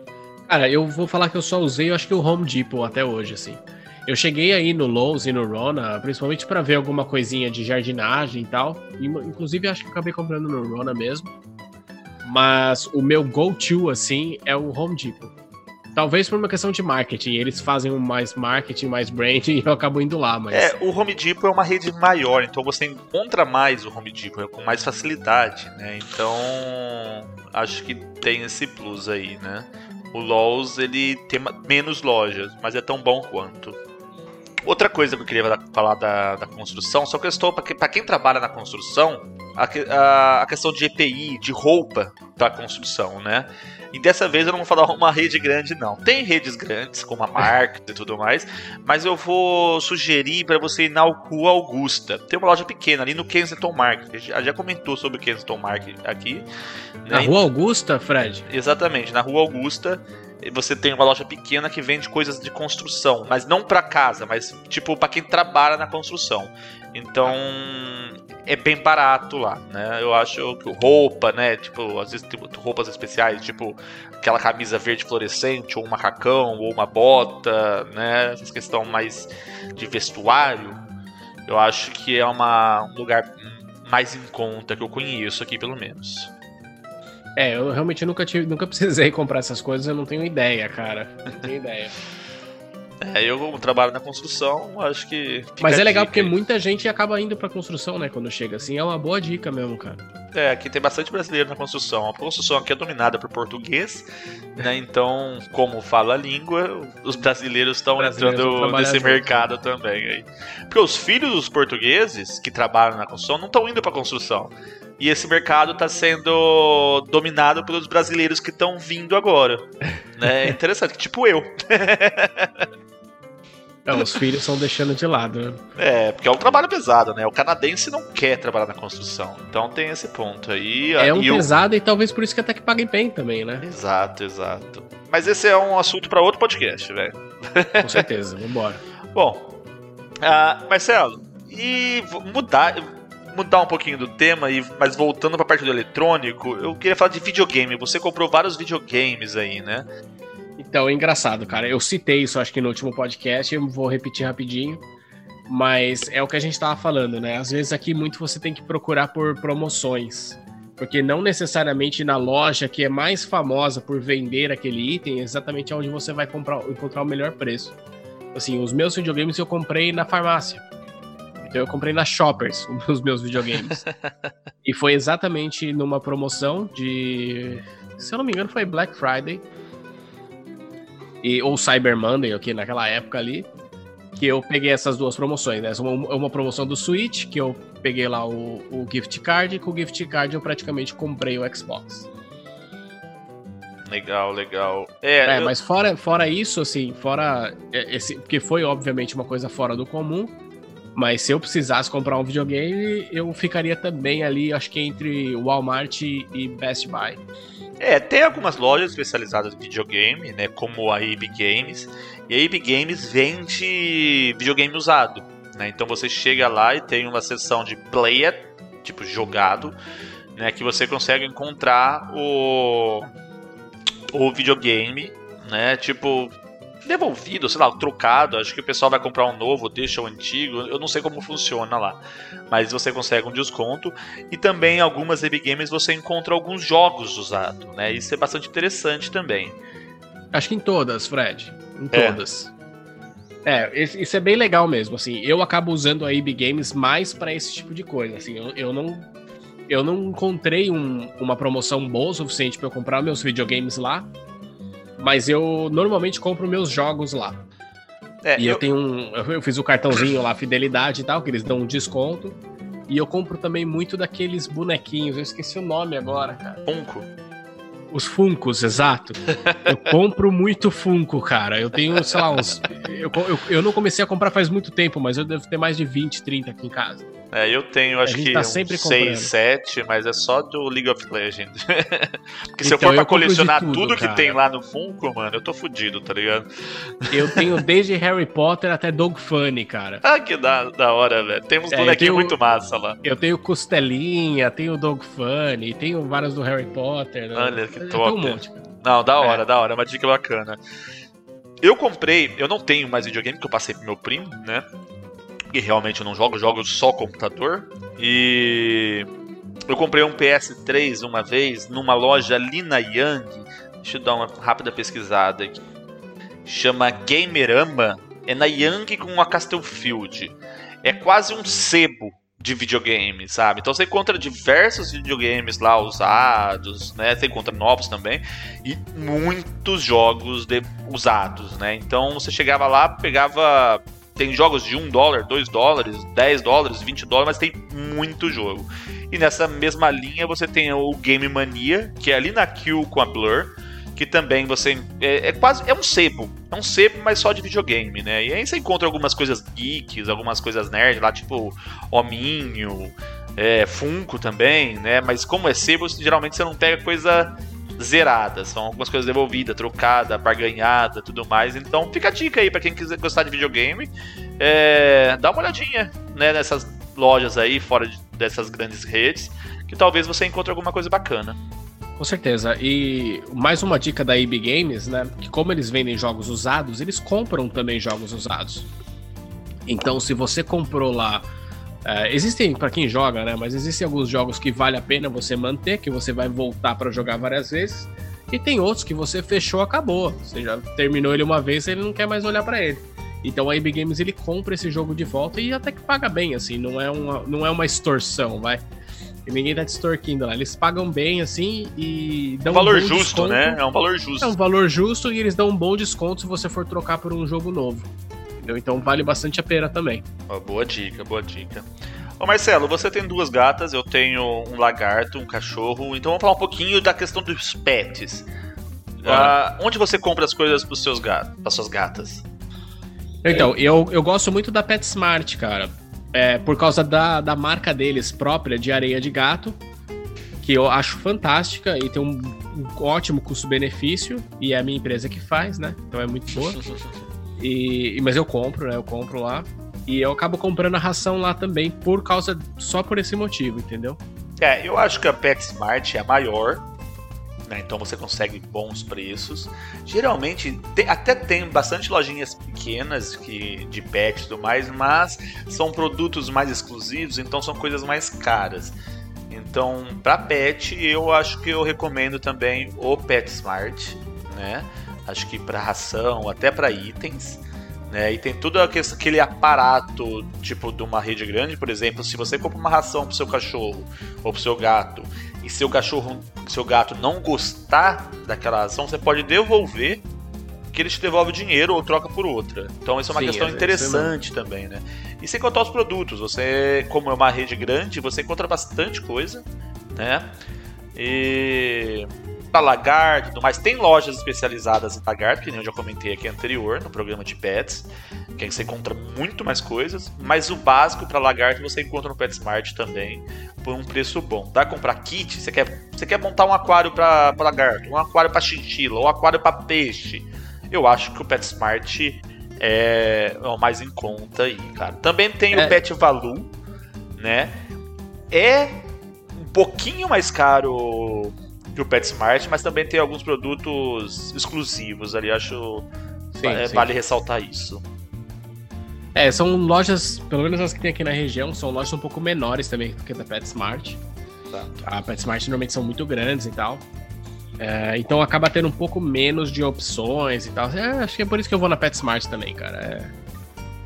Cara, eu vou falar que eu só usei, eu acho que o Home Depot até hoje, assim. Eu cheguei aí no Lowe's e no Rona, principalmente para ver alguma coisinha de jardinagem e tal. Inclusive, acho que acabei comprando no Rona mesmo. Mas o meu go-to, assim, é o Home Depot. Talvez por uma questão de marketing. Eles fazem mais marketing, mais branding e eu acabo indo lá. Mas... É, o Home Depot é uma rede maior, então você encontra mais o Home Depot com mais facilidade, né? Então, acho que tem esse plus aí, né? O Lowe's, ele tem menos lojas, mas é tão bom quanto. Outra coisa que eu queria falar da, da construção, só que eu estou, para quem trabalha na construção, a, a, a, questão de EPI, de roupa da construção, né? E dessa vez eu não vou falar uma rede grande, não. Tem redes grandes, como a Mark e tudo mais, mas eu vou sugerir para você ir na Rua Augusta. Tem uma loja pequena ali no Kensington Market. A gente já comentou sobre o Kensington Market aqui. Né? Na Rua Augusta, Fred? Exatamente, na Rua Augusta você tem uma loja pequena que vende coisas de construção, mas não para casa, mas tipo para quem trabalha na construção. Então é bem barato lá, né? Eu acho que roupa, né? Tipo, às vezes roupas especiais, tipo aquela camisa verde fluorescente, ou um macacão, ou uma bota, né? Essa questão mais de vestuário, eu acho que é uma, um lugar mais em conta que eu conheço aqui, pelo menos. É, eu realmente nunca tive, nunca precisei comprar essas coisas, eu não tenho ideia, cara. Não tenho ideia. É, eu trabalho na construção, acho que. Mas é legal porque muita gente acaba indo pra construção, né? Quando chega assim, é uma boa dica mesmo, cara. É, aqui tem bastante brasileiro na construção. A construção aqui é dominada por português, né? Então, como fala a língua, os brasileiros estão entrando nesse mercado também aí. Porque os filhos dos portugueses que trabalham na construção não estão indo pra construção. E esse mercado está sendo dominado pelos brasileiros que estão vindo agora. Né? É interessante, tipo eu. É, os filhos estão deixando de lado, né? É, porque é um trabalho pesado, né? O canadense não quer trabalhar na construção. Então tem esse ponto aí. É um e pesado eu... e talvez por isso que até que paguem bem também, né? Exato, exato. Mas esse é um assunto para outro podcast, velho. Com certeza, vambora. Bom, uh, Marcelo, e mudar mudar um pouquinho do tema, e, mas voltando para a parte do eletrônico, eu queria falar de videogame. Você comprou vários videogames aí, né? Então, é engraçado, cara. Eu citei isso, acho que no último podcast, eu vou repetir rapidinho. Mas é o que a gente estava falando, né? Às vezes aqui muito você tem que procurar por promoções. Porque não necessariamente na loja que é mais famosa por vender aquele item, é exatamente onde você vai comprar, encontrar o melhor preço. Assim, os meus videogames eu comprei na farmácia. Então eu comprei na Shoppers os meus videogames. e foi exatamente numa promoção de. Se eu não me engano, foi Black Friday. E, ou Cyber Monday, aqui naquela época ali. Que eu peguei essas duas promoções. Né? Uma, uma promoção do Switch, que eu peguei lá o, o gift card, e com o gift card eu praticamente comprei o Xbox. Legal, legal. É, é eu... mas fora, fora isso, assim, fora esse, porque foi obviamente uma coisa fora do comum, mas se eu precisasse comprar um videogame, eu ficaria também ali, acho que entre Walmart e Best Buy. É, tem algumas lojas especializadas em videogame, né, como a EB Games, e a EB Games vende videogame usado, né? Então você chega lá e tem uma seção de player, tipo jogado, né, que você consegue encontrar o o videogame, né? Tipo, devolvido, sei lá, trocado. Acho que o pessoal vai comprar um novo, deixa o antigo. Eu não sei como funciona lá. Mas você consegue um desconto. E também em algumas EB Games você encontra alguns jogos usados, né? Isso é bastante interessante também. Acho que em todas, Fred. Em é. todas. É, é isso é bem legal mesmo, assim. Eu acabo usando a EB Games mais para esse tipo de coisa, assim. Eu, eu não eu não encontrei um, uma promoção boa o suficiente para eu comprar meus videogames lá, mas eu normalmente compro meus jogos lá. É, e eu... eu... tenho um. Eu fiz o cartãozinho lá, fidelidade e tal, que eles dão um desconto. E eu compro também muito daqueles bonequinhos, eu esqueci o nome agora, cara. Funko. Os Funcos, exato. Eu compro muito Funko, cara. Eu tenho, sei lá, uns. Eu, eu, eu não comecei a comprar faz muito tempo, mas eu devo ter mais de 20, 30 aqui em casa. É, eu tenho acho que tá sempre 6, 7, mas é só do League of Legends. Porque se então, eu for pra colecionar tudo, tudo que tem lá no Funko, mano, eu tô fudido, tá ligado? Eu tenho desde Harry Potter até Dog Funny, cara. Ah, que da, da hora, velho. Tem uns é, bonequinhos muito massa lá. Eu tenho Costelinha, tenho Dog Funny, tenho vários do Harry Potter. Né? Olha, que top. Um monte, Não, da hora, é. da hora. Uma dica bacana. Eu comprei, eu não tenho mais videogame que eu passei pro meu primo, né? Realmente eu não jogo, jogo só computador. E eu comprei um PS3 uma vez numa loja ali na Yang. Deixa eu dar uma rápida pesquisada aqui. Chama Gamerama. É na Yang com a Castlefield. É quase um sebo de videogame, sabe? Então você encontra diversos videogames lá usados, né? Você encontra novos também e muitos jogos de, usados, né? Então você chegava lá, pegava tem jogos de 1 dólar, 2 dólares, 10 dólares, 20 dólares, mas tem muito jogo. E nessa mesma linha você tem o Game Mania, que é ali na Kill com a Blur, que também você é, é, quase é um sebo, é um sebo, mas só de videogame, né? E aí você encontra algumas coisas geeks, algumas coisas nerd lá, tipo Hominho, é, Funko também, né? Mas como é sebo, geralmente você não pega coisa zeradas, são algumas coisas devolvidas, trocada, barganhada, tudo mais. Então fica a dica aí para quem quiser gostar de videogame, é, dá uma olhadinha né, nessas lojas aí fora de, dessas grandes redes, que talvez você encontre alguma coisa bacana. Com certeza. E mais uma dica da EB Games, né? Que como eles vendem jogos usados, eles compram também jogos usados. Então, se você comprou lá é, existem, para quem joga, né? Mas existem alguns jogos que vale a pena você manter, que você vai voltar para jogar várias vezes. E tem outros que você fechou, acabou. Você já terminou ele uma vez, ele não quer mais olhar para ele. Então a EB Games ele compra esse jogo de volta e até que paga bem, assim, não é uma, não é uma extorsão, vai. E ninguém tá te extorquindo lá. Eles pagam bem, assim, e dão um valor um justo, desconto. né? É um valor justo. É um valor justo e eles dão um bom desconto se você for trocar por um jogo novo entendeu? Então vale bastante a pena também. Oh, boa dica, boa dica. Ô Marcelo, você tem duas gatas, eu tenho um lagarto, um cachorro, então vamos falar um pouquinho da questão dos pets. Ah, onde você compra as coisas para seus gatos, para suas gatas? Então, eu, eu gosto muito da PetSmart, cara. É, por causa da, da marca deles própria de areia de gato, que eu acho fantástica e tem um, um ótimo custo-benefício, e é a minha empresa que faz, né? Então é muito boa. E, mas eu compro, né? Eu compro lá. E eu acabo comprando a ração lá também por causa só por esse motivo, entendeu? É, eu acho que a PetSmart é a maior, né? Então você consegue bons preços. Geralmente te, até tem bastante lojinhas pequenas que de pet e tudo mais, mas são produtos mais exclusivos, então são coisas mais caras. Então, para pet, eu acho que eu recomendo também o PetSmart, né? Acho que para ração, até para itens. Né? E tem todo aquele aparato, tipo, de uma rede grande, por exemplo, se você compra uma ração pro seu cachorro ou pro seu gato, e seu cachorro, seu gato não gostar daquela ração, você pode devolver que ele te devolve o dinheiro ou troca por outra. Então isso é uma Sim, questão é interessante também, né? E sem contar os produtos, você, como é uma rede grande, você encontra bastante coisa, né? E para lagarto e tudo mais. Tem lojas especializadas em lagarto, que nem eu já comentei aqui anterior, no programa de pets, que aí você encontra muito mais coisas, mas o básico para lagarto você encontra no PetSmart também, por um preço bom. Dá pra comprar kit? Você quer, você quer montar um aquário para lagarto, um aquário para chinchila, um aquário para peixe. Eu acho que o PetSmart é, é o mais em conta aí, cara. Também tem é. o Pet Value, né? É um pouquinho mais caro que o PetSmart, mas também tem alguns produtos exclusivos ali, acho sim, é, sim. vale ressaltar isso. É, são lojas, pelo menos as que tem aqui na região, são lojas um pouco menores também do que a da PetSmart. Tá. A PetSmart normalmente são muito grandes e tal. É, então acaba tendo um pouco menos de opções e tal. É, acho que é por isso que eu vou na PetSmart também, cara. É,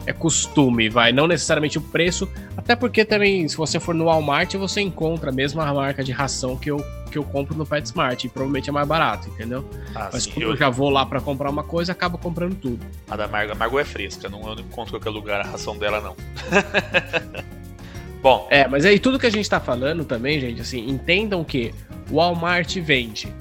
é costume, vai. Não necessariamente o preço. Até porque também, se você for no Walmart, você encontra a mesma marca de ração que eu, que eu compro no PetSmart. E provavelmente é mais barato, entendeu? Ah, Mas sim, quando eu... eu... já vou lá para comprar uma coisa, acabo comprando tudo. A da Margo, a Margo é fresca, não, eu não encontro qualquer lugar a ração dela, não. Bom. É, mas aí tudo que a gente tá falando também, gente, assim, entendam que o Walmart vende.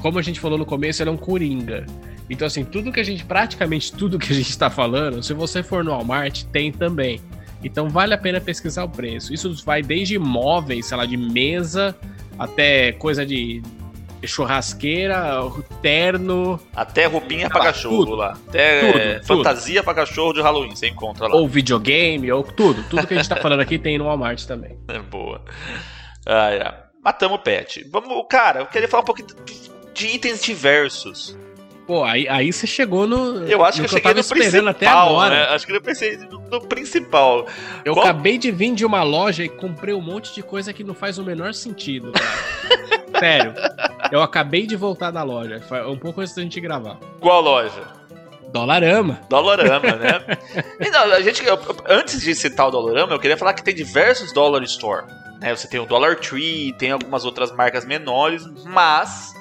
Como a gente falou no começo, ele é um coringa. Então, assim, tudo que a gente, praticamente tudo que a gente está falando, se você for no Walmart, tem também. Então, vale a pena pesquisar o preço. Isso vai desde móveis, sei lá, de mesa, até coisa de churrasqueira, terno. Até roupinha para cachorro tudo, lá. Até tudo, é, tudo. fantasia para cachorro de Halloween, você encontra lá. Ou videogame, ou tudo. Tudo que a gente tá falando aqui tem no Walmart também. É boa. Ah, é. Matamos o pet. Vamos, cara, eu queria falar um pouquinho de itens diversos. Pô, aí, aí você chegou no. Eu acho no que eu, cheguei no principal, até agora. Né? Acho que eu pensei no, no principal. Eu Qual... acabei de vir de uma loja e comprei um monte de coisa que não faz o menor sentido, cara. Sério. Eu acabei de voltar da loja. Foi um pouco antes da gente gravar. Qual loja? Dolarama. Dolarama, né? então, a gente, eu, antes de citar o Dolarama, eu queria falar que tem diversos Dollar Store. Né? Você tem o Dollar Tree, tem algumas outras marcas menores, mas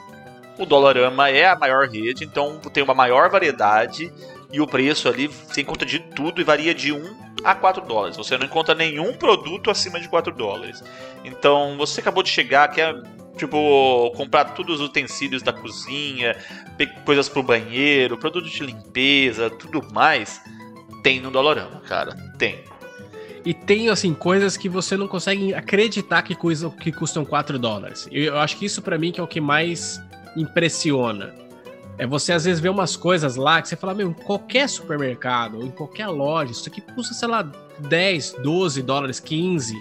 o Dollarama é a maior rede, então tem uma maior variedade e o preço ali você encontra de tudo e varia de 1 a 4 dólares. Você não encontra nenhum produto acima de 4 dólares. Então você acabou de chegar, quer tipo comprar todos os utensílios da cozinha, coisas pro banheiro, produto de limpeza, tudo mais, tem no Dollarama, cara. Tem. E tem, assim, coisas que você não consegue acreditar que, coisa, que custam 4 dólares. Eu acho que isso para mim que é o que mais impressiona. É você às vezes ver umas coisas lá que você fala, meu, em qualquer supermercado, ou em qualquer loja, isso aqui custa, sei lá, 10, 12 dólares, 15.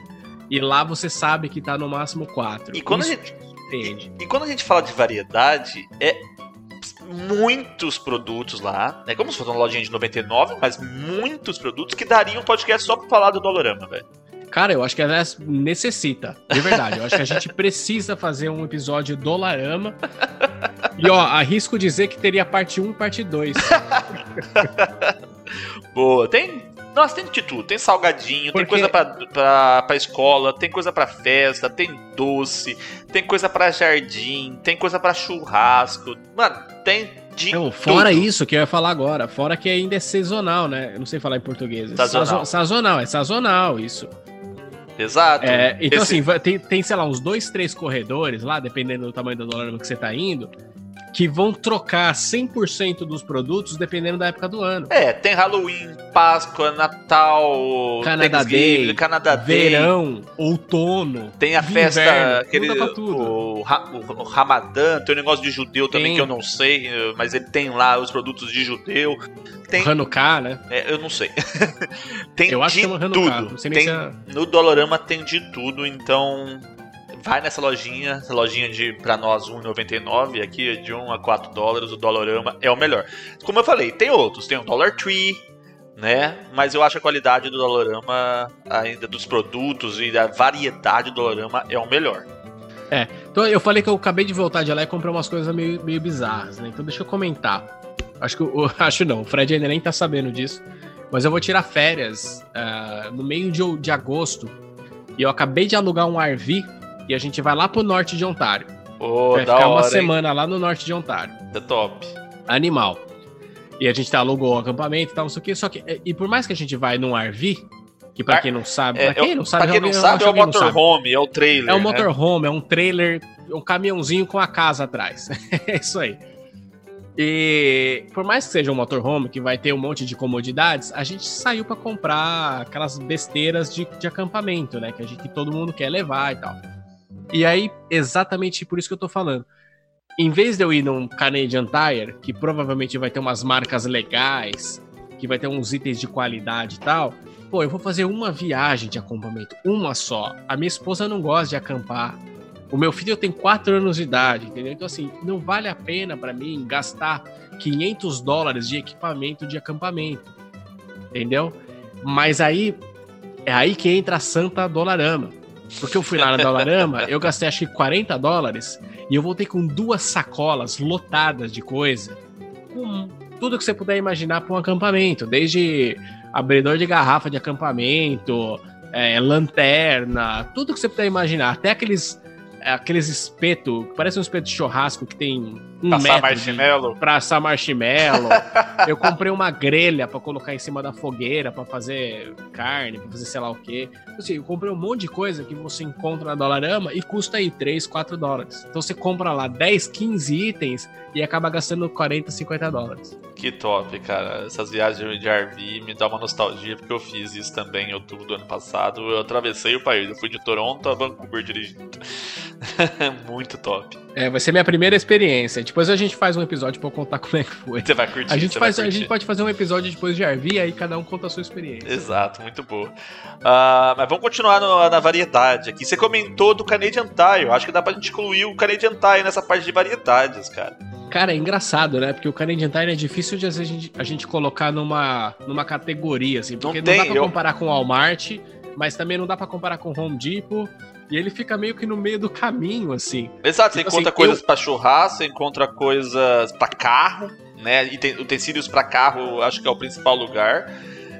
E lá você sabe que tá no máximo 4. E quando, a gente, e, e, quando a gente fala de variedade, é muitos produtos lá, né? Como se fosse uma lojinha de 99, mas muitos produtos que dariam um podcast só pra falar do Dolorama, velho. Cara, eu acho que ela necessita. De verdade. Eu acho que a gente precisa fazer um episódio do Larama. E, ó, arrisco dizer que teria parte 1 e parte 2. Boa. Tem. Nossa, tem de tudo. Tem salgadinho, Porque... tem coisa pra, pra, pra escola, tem coisa pra festa, tem doce, tem coisa pra jardim, tem coisa pra churrasco. Mano, tem de não, fora tudo. isso que eu ia falar agora, fora que ainda é sazonal, né? Eu não sei falar em português. Sazonal. Sazonal, é sazonal isso. Exato. É, então, Esse... assim, tem, tem, sei lá, uns dois, três corredores lá, dependendo do tamanho do dólar que você tá indo, que vão trocar 100% dos produtos dependendo da época do ano. É, tem Halloween, Páscoa, Natal, Canadá Day, Canadá Day, verão, outono. Tem a festa, inverno, aquele o, o, o, Ramadã, tem um negócio de judeu também tem. que eu não sei, mas ele tem lá os produtos de judeu. Tem Hanukkah, né? É, eu não sei. tem eu de tudo. Tem, é... No Dolorama tem de tudo, então vai nessa lojinha, essa lojinha de para nós 1,99, aqui de 1 a 4 dólares, o Dollarama é o melhor. Como eu falei, tem outros, tem o Dollar Tree, né? Mas eu acho a qualidade do Dollarama, ainda dos produtos e da variedade do Dollarama é o melhor. É, então eu falei que eu acabei de voltar de lá e comprei umas coisas meio, meio bizarras, né? Então deixa eu comentar. Acho que o, acho não, o Fred ainda nem tá sabendo disso. Mas eu vou tirar férias uh, no meio de, de agosto. E eu acabei de alugar um RV e a gente vai lá pro norte de Ontário. Oh, vai ficar hora, uma hein? semana lá no norte de Ontário. É top. Animal. E a gente tá, alugou o acampamento e tal, não sei o que. Só que, e por mais que a gente vai num RV, que pra Ar- quem não sabe, É, pra quem não sabe, pra quem não eu sabe, é o não motorhome, é o trailer. É um né? motorhome, é um trailer, um caminhãozinho com a casa atrás. é isso aí. E por mais que seja um motorhome que vai ter um monte de comodidades, a gente saiu pra comprar aquelas besteiras de, de acampamento, né? Que, a gente, que todo mundo quer levar e tal. E aí, exatamente por isso que eu tô falando. Em vez de eu ir num Canadian Tire, que provavelmente vai ter umas marcas legais, que vai ter uns itens de qualidade e tal, pô, eu vou fazer uma viagem de acampamento, uma só. A minha esposa não gosta de acampar. O meu filho tem 4 anos de idade, entendeu? Então, assim, não vale a pena pra mim gastar 500 dólares de equipamento de acampamento, entendeu? Mas aí, é aí que entra a Santa Dolarama. Porque eu fui lá na Dolarama, eu gastei acho que 40 dólares e eu voltei com duas sacolas lotadas de coisa. Com tudo que você puder imaginar para um acampamento. Desde abridor de garrafa de acampamento, é, lanterna, tudo que você puder imaginar. Até aqueles, aqueles espeto, parece um espeto de churrasco que tem um Passar metro marshmallow. pra assar marshmallow. eu comprei uma grelha pra colocar em cima da fogueira pra fazer carne, pra fazer sei lá o quê. Assim, eu comprei um monte de coisa que você encontra na Dollarama e custa aí 3, 4 dólares. Então você compra lá 10, 15 itens e acaba gastando 40, 50 dólares. Que top, cara. Essas viagens de RV me dá uma nostalgia, porque eu fiz isso também em outubro do ano passado. Eu atravessei o país. Eu fui de Toronto a Vancouver dirigindo. Muito top. É, vai ser minha primeira experiência. Depois a gente faz um episódio pra eu contar como é que foi. Você vai curtir. A gente, faz, vai a curtir. gente pode fazer um episódio depois de RV, aí cada um conta a sua experiência. Exato, muito boa. Ah, mas vamos continuar no- na variedade aqui. Você comentou do Canadian Tire. Eu Acho que dá pra gente incluir o Canadian Tire nessa parte de variedades, cara. Cara, é engraçado, né? Porque o Canadian Tire é difícil de a gente, a gente colocar numa, numa categoria, assim. Porque não, tem, dá pra eu- comparar com o Walmart, mas também não dá pra comparar com o Home Depot. E ele fica meio que no meio do caminho, assim. Exato, você Tipo encontra assim, coisas pra churrasco, você encontra coisas pra carro, né? E tem- utensílios pra carro, acho que é o principal lugar.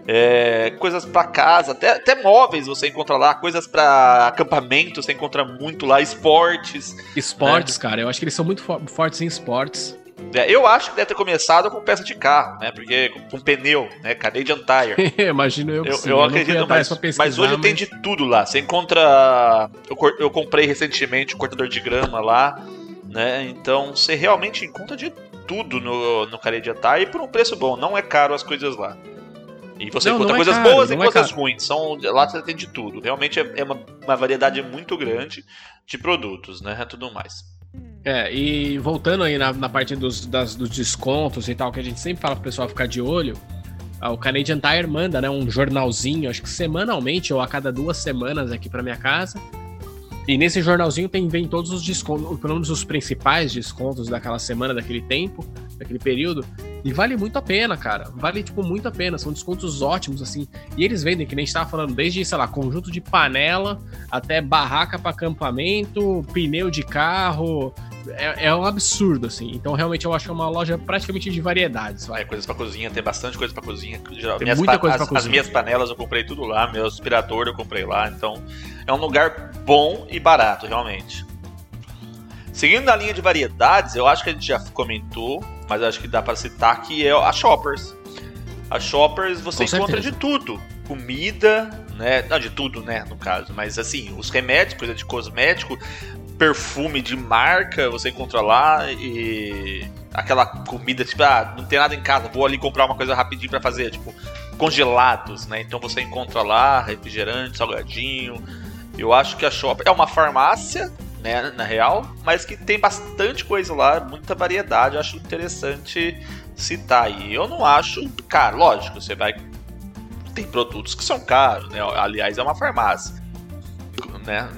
É, coisas pra casa, até, até móveis você encontra lá, coisas pra acampamento você encontra muito lá, esportes. Esportes, cara, eu acho que eles são muito fo- fortes em esportes. É, eu acho que deve ter começado com peça de carro, né? Porque com pneu, né? Canadian Tire. Imagino eu que Eu, sim. eu não acredito, mas, mas hoje tem de tudo lá. Você encontra. Eu, eu comprei recentemente um cortador de grama lá, né? Então você realmente encontra de tudo no, no Canadian Tire e por um preço bom. Não é caro as coisas lá. E você Não, encontra não é coisas caro, boas e é coisas caro. ruins. São, lá você tem de tudo. Realmente é, é uma, uma variedade muito grande de produtos, né? Tudo mais. É, e voltando aí na, na parte dos, das- dos descontos e tal, que a gente sempre fala pro pessoal ficar de olho, ah, o Canadian Tire manda, né, um jornalzinho, acho que semanalmente ou a cada duas semanas aqui pra minha casa. E nesse jornalzinho tem vem todos os descontos, pelo menos os principais descontos daquela semana, daquele tempo, daquele período. E vale muito a pena, cara. Vale, tipo, muito a pena. São descontos ótimos, assim. E eles vendem, que nem a gente tava falando, desde, sei lá, conjunto de panela até barraca para acampamento, pneu de carro. É, é um absurdo, assim. Então, realmente, eu acho que é uma loja praticamente de variedades. Vai. Vai, coisas pra cozinha, tem bastante coisa pra cozinha. Geral- Tem muita coisa as, pra as cozinha. minhas panelas eu comprei tudo lá, meu aspirador eu comprei lá, então é um lugar bom e barato, realmente. Seguindo na linha de variedades, eu acho que a gente já comentou, mas acho que dá pra citar que é a Shoppers. A Shoppers você Com encontra certeza. de tudo. Comida, né? Não, de tudo, né, no caso. Mas assim, os remédios, coisa de cosmético, perfume de marca, você encontra lá e aquela comida, tipo, ah, não tem nada em casa, vou ali comprar uma coisa rapidinho pra fazer, tipo, congelados, né? Então você encontra lá refrigerante, salgadinho. Eu acho que a Shopper é uma farmácia, né, na real, mas que tem bastante coisa lá, muita variedade, eu acho interessante citar. E eu não acho caro, lógico, você vai tem produtos que são caros, né? Aliás, é uma farmácia, né?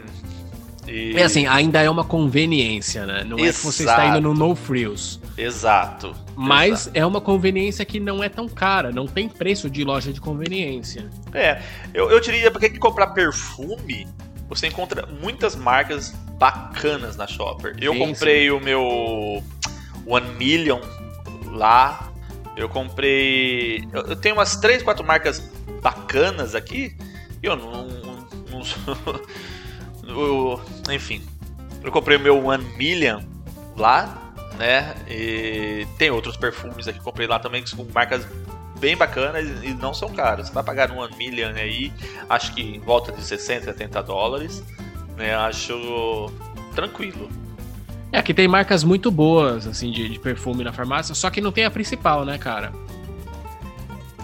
E... É assim, ainda é uma conveniência, né? Não é que você está Exato. indo no No Frills. Exato. Mas exato. é uma conveniência que não é tão cara. Não tem preço de loja de conveniência. É, eu, eu diria, porque que comprar perfume, você encontra muitas marcas bacanas na Shopper. Eu Sim, comprei o meu One Million lá, Eu comprei. Eu, eu tenho umas 3, 4 marcas bacanas aqui. E eu não. não, não enfim. Eu comprei o meu One Million lá, né? E tem outros perfumes aqui que comprei lá também, são marcas bem bacanas e não são caros. Você vai pagar um One Million aí, acho que em volta de 60, 70 dólares. Né? Acho tranquilo. É, aqui tem marcas muito boas, assim, de, de perfume na farmácia, só que não tem a principal, né, cara?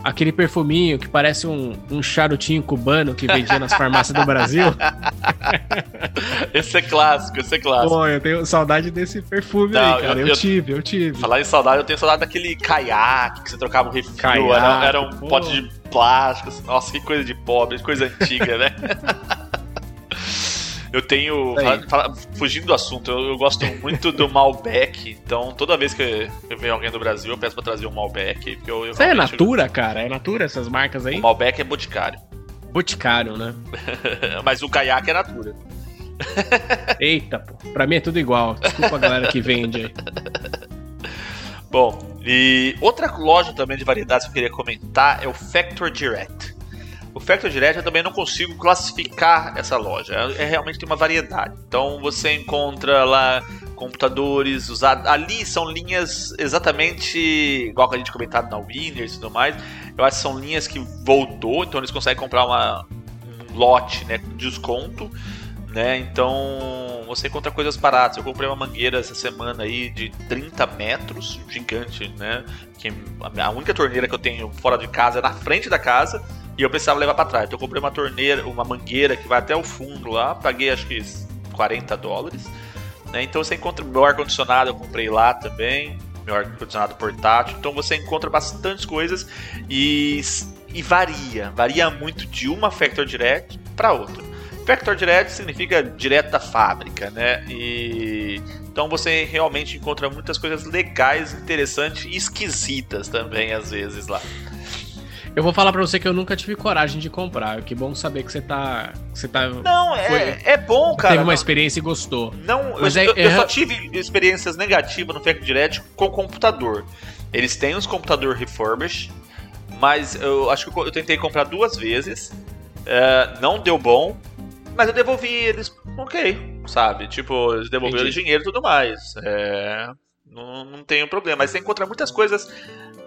Aquele perfuminho que parece um, um charutinho cubano que vendia nas farmácias do Brasil. esse é clássico, esse é clássico. Pô, eu tenho saudade desse perfume Não, aí, cara. Eu, eu, eu, tive, eu tive. Falar em saudade, eu tenho saudade daquele caiaque que você trocava o refil. Caiaque, era, era um pô. pote de plástico. Assim, nossa, que coisa de pobre, coisa antiga, né? Eu tenho. Fala, fala, fugindo do assunto, eu, eu, gosto muito do Malbec. Então, toda vez que eu venho alguém do Brasil, eu peço pra trazer um Malbec. Porque eu, eu Isso é Natura, cara? É Natura essas marcas aí? O Malbec é Boticário. Boticário, né? Mas o caiaque é Natura. Eita, pô. Pra mim é tudo igual. Desculpa a galera que vende aí. Bom, e outra loja também de variedades que eu queria comentar é o Factor Direct. O Factor Direct eu também não consigo classificar essa loja. É, é, realmente tem uma variedade. Então você encontra lá computadores usados. Ali são linhas exatamente igual que a gente comentado na Winners e tudo mais. Eu acho que são linhas que voltou, então eles conseguem comprar uma, um lote né, com desconto. Né? Então você encontra coisas baratas. Eu comprei uma mangueira essa semana aí de 30 metros, gigante, né? Que a única torneira que eu tenho fora de casa é na frente da casa e eu precisava levar para trás. Então eu comprei uma torneira, uma mangueira que vai até o fundo lá, paguei acho que 40 dólares. Né? Então você encontra meu ar-condicionado, eu comprei lá também, meu ar-condicionado portátil. Então você encontra bastante coisas e, e varia, varia muito de uma Factor Direct para outra. Factor Direct significa direto da fábrica, né? E então você realmente encontra muitas coisas legais, interessantes e esquisitas também às vezes lá. Eu vou falar pra você que eu nunca tive coragem de comprar. Que bom saber que você tá. Que você tá não, é, foi, é bom, cara. Teve uma não, experiência e gostou. Não, Mas eu, é, eu, eu é... só tive experiências negativas no Fact Direct com computador. Eles têm uns computador refurbished, mas eu acho que eu, eu tentei comprar duas vezes. Uh, não deu bom, mas eu devolvi eles, ok, sabe? Tipo, eles devolveram Entendi. dinheiro e tudo mais. É, não, não tenho problema. Mas você encontra muitas coisas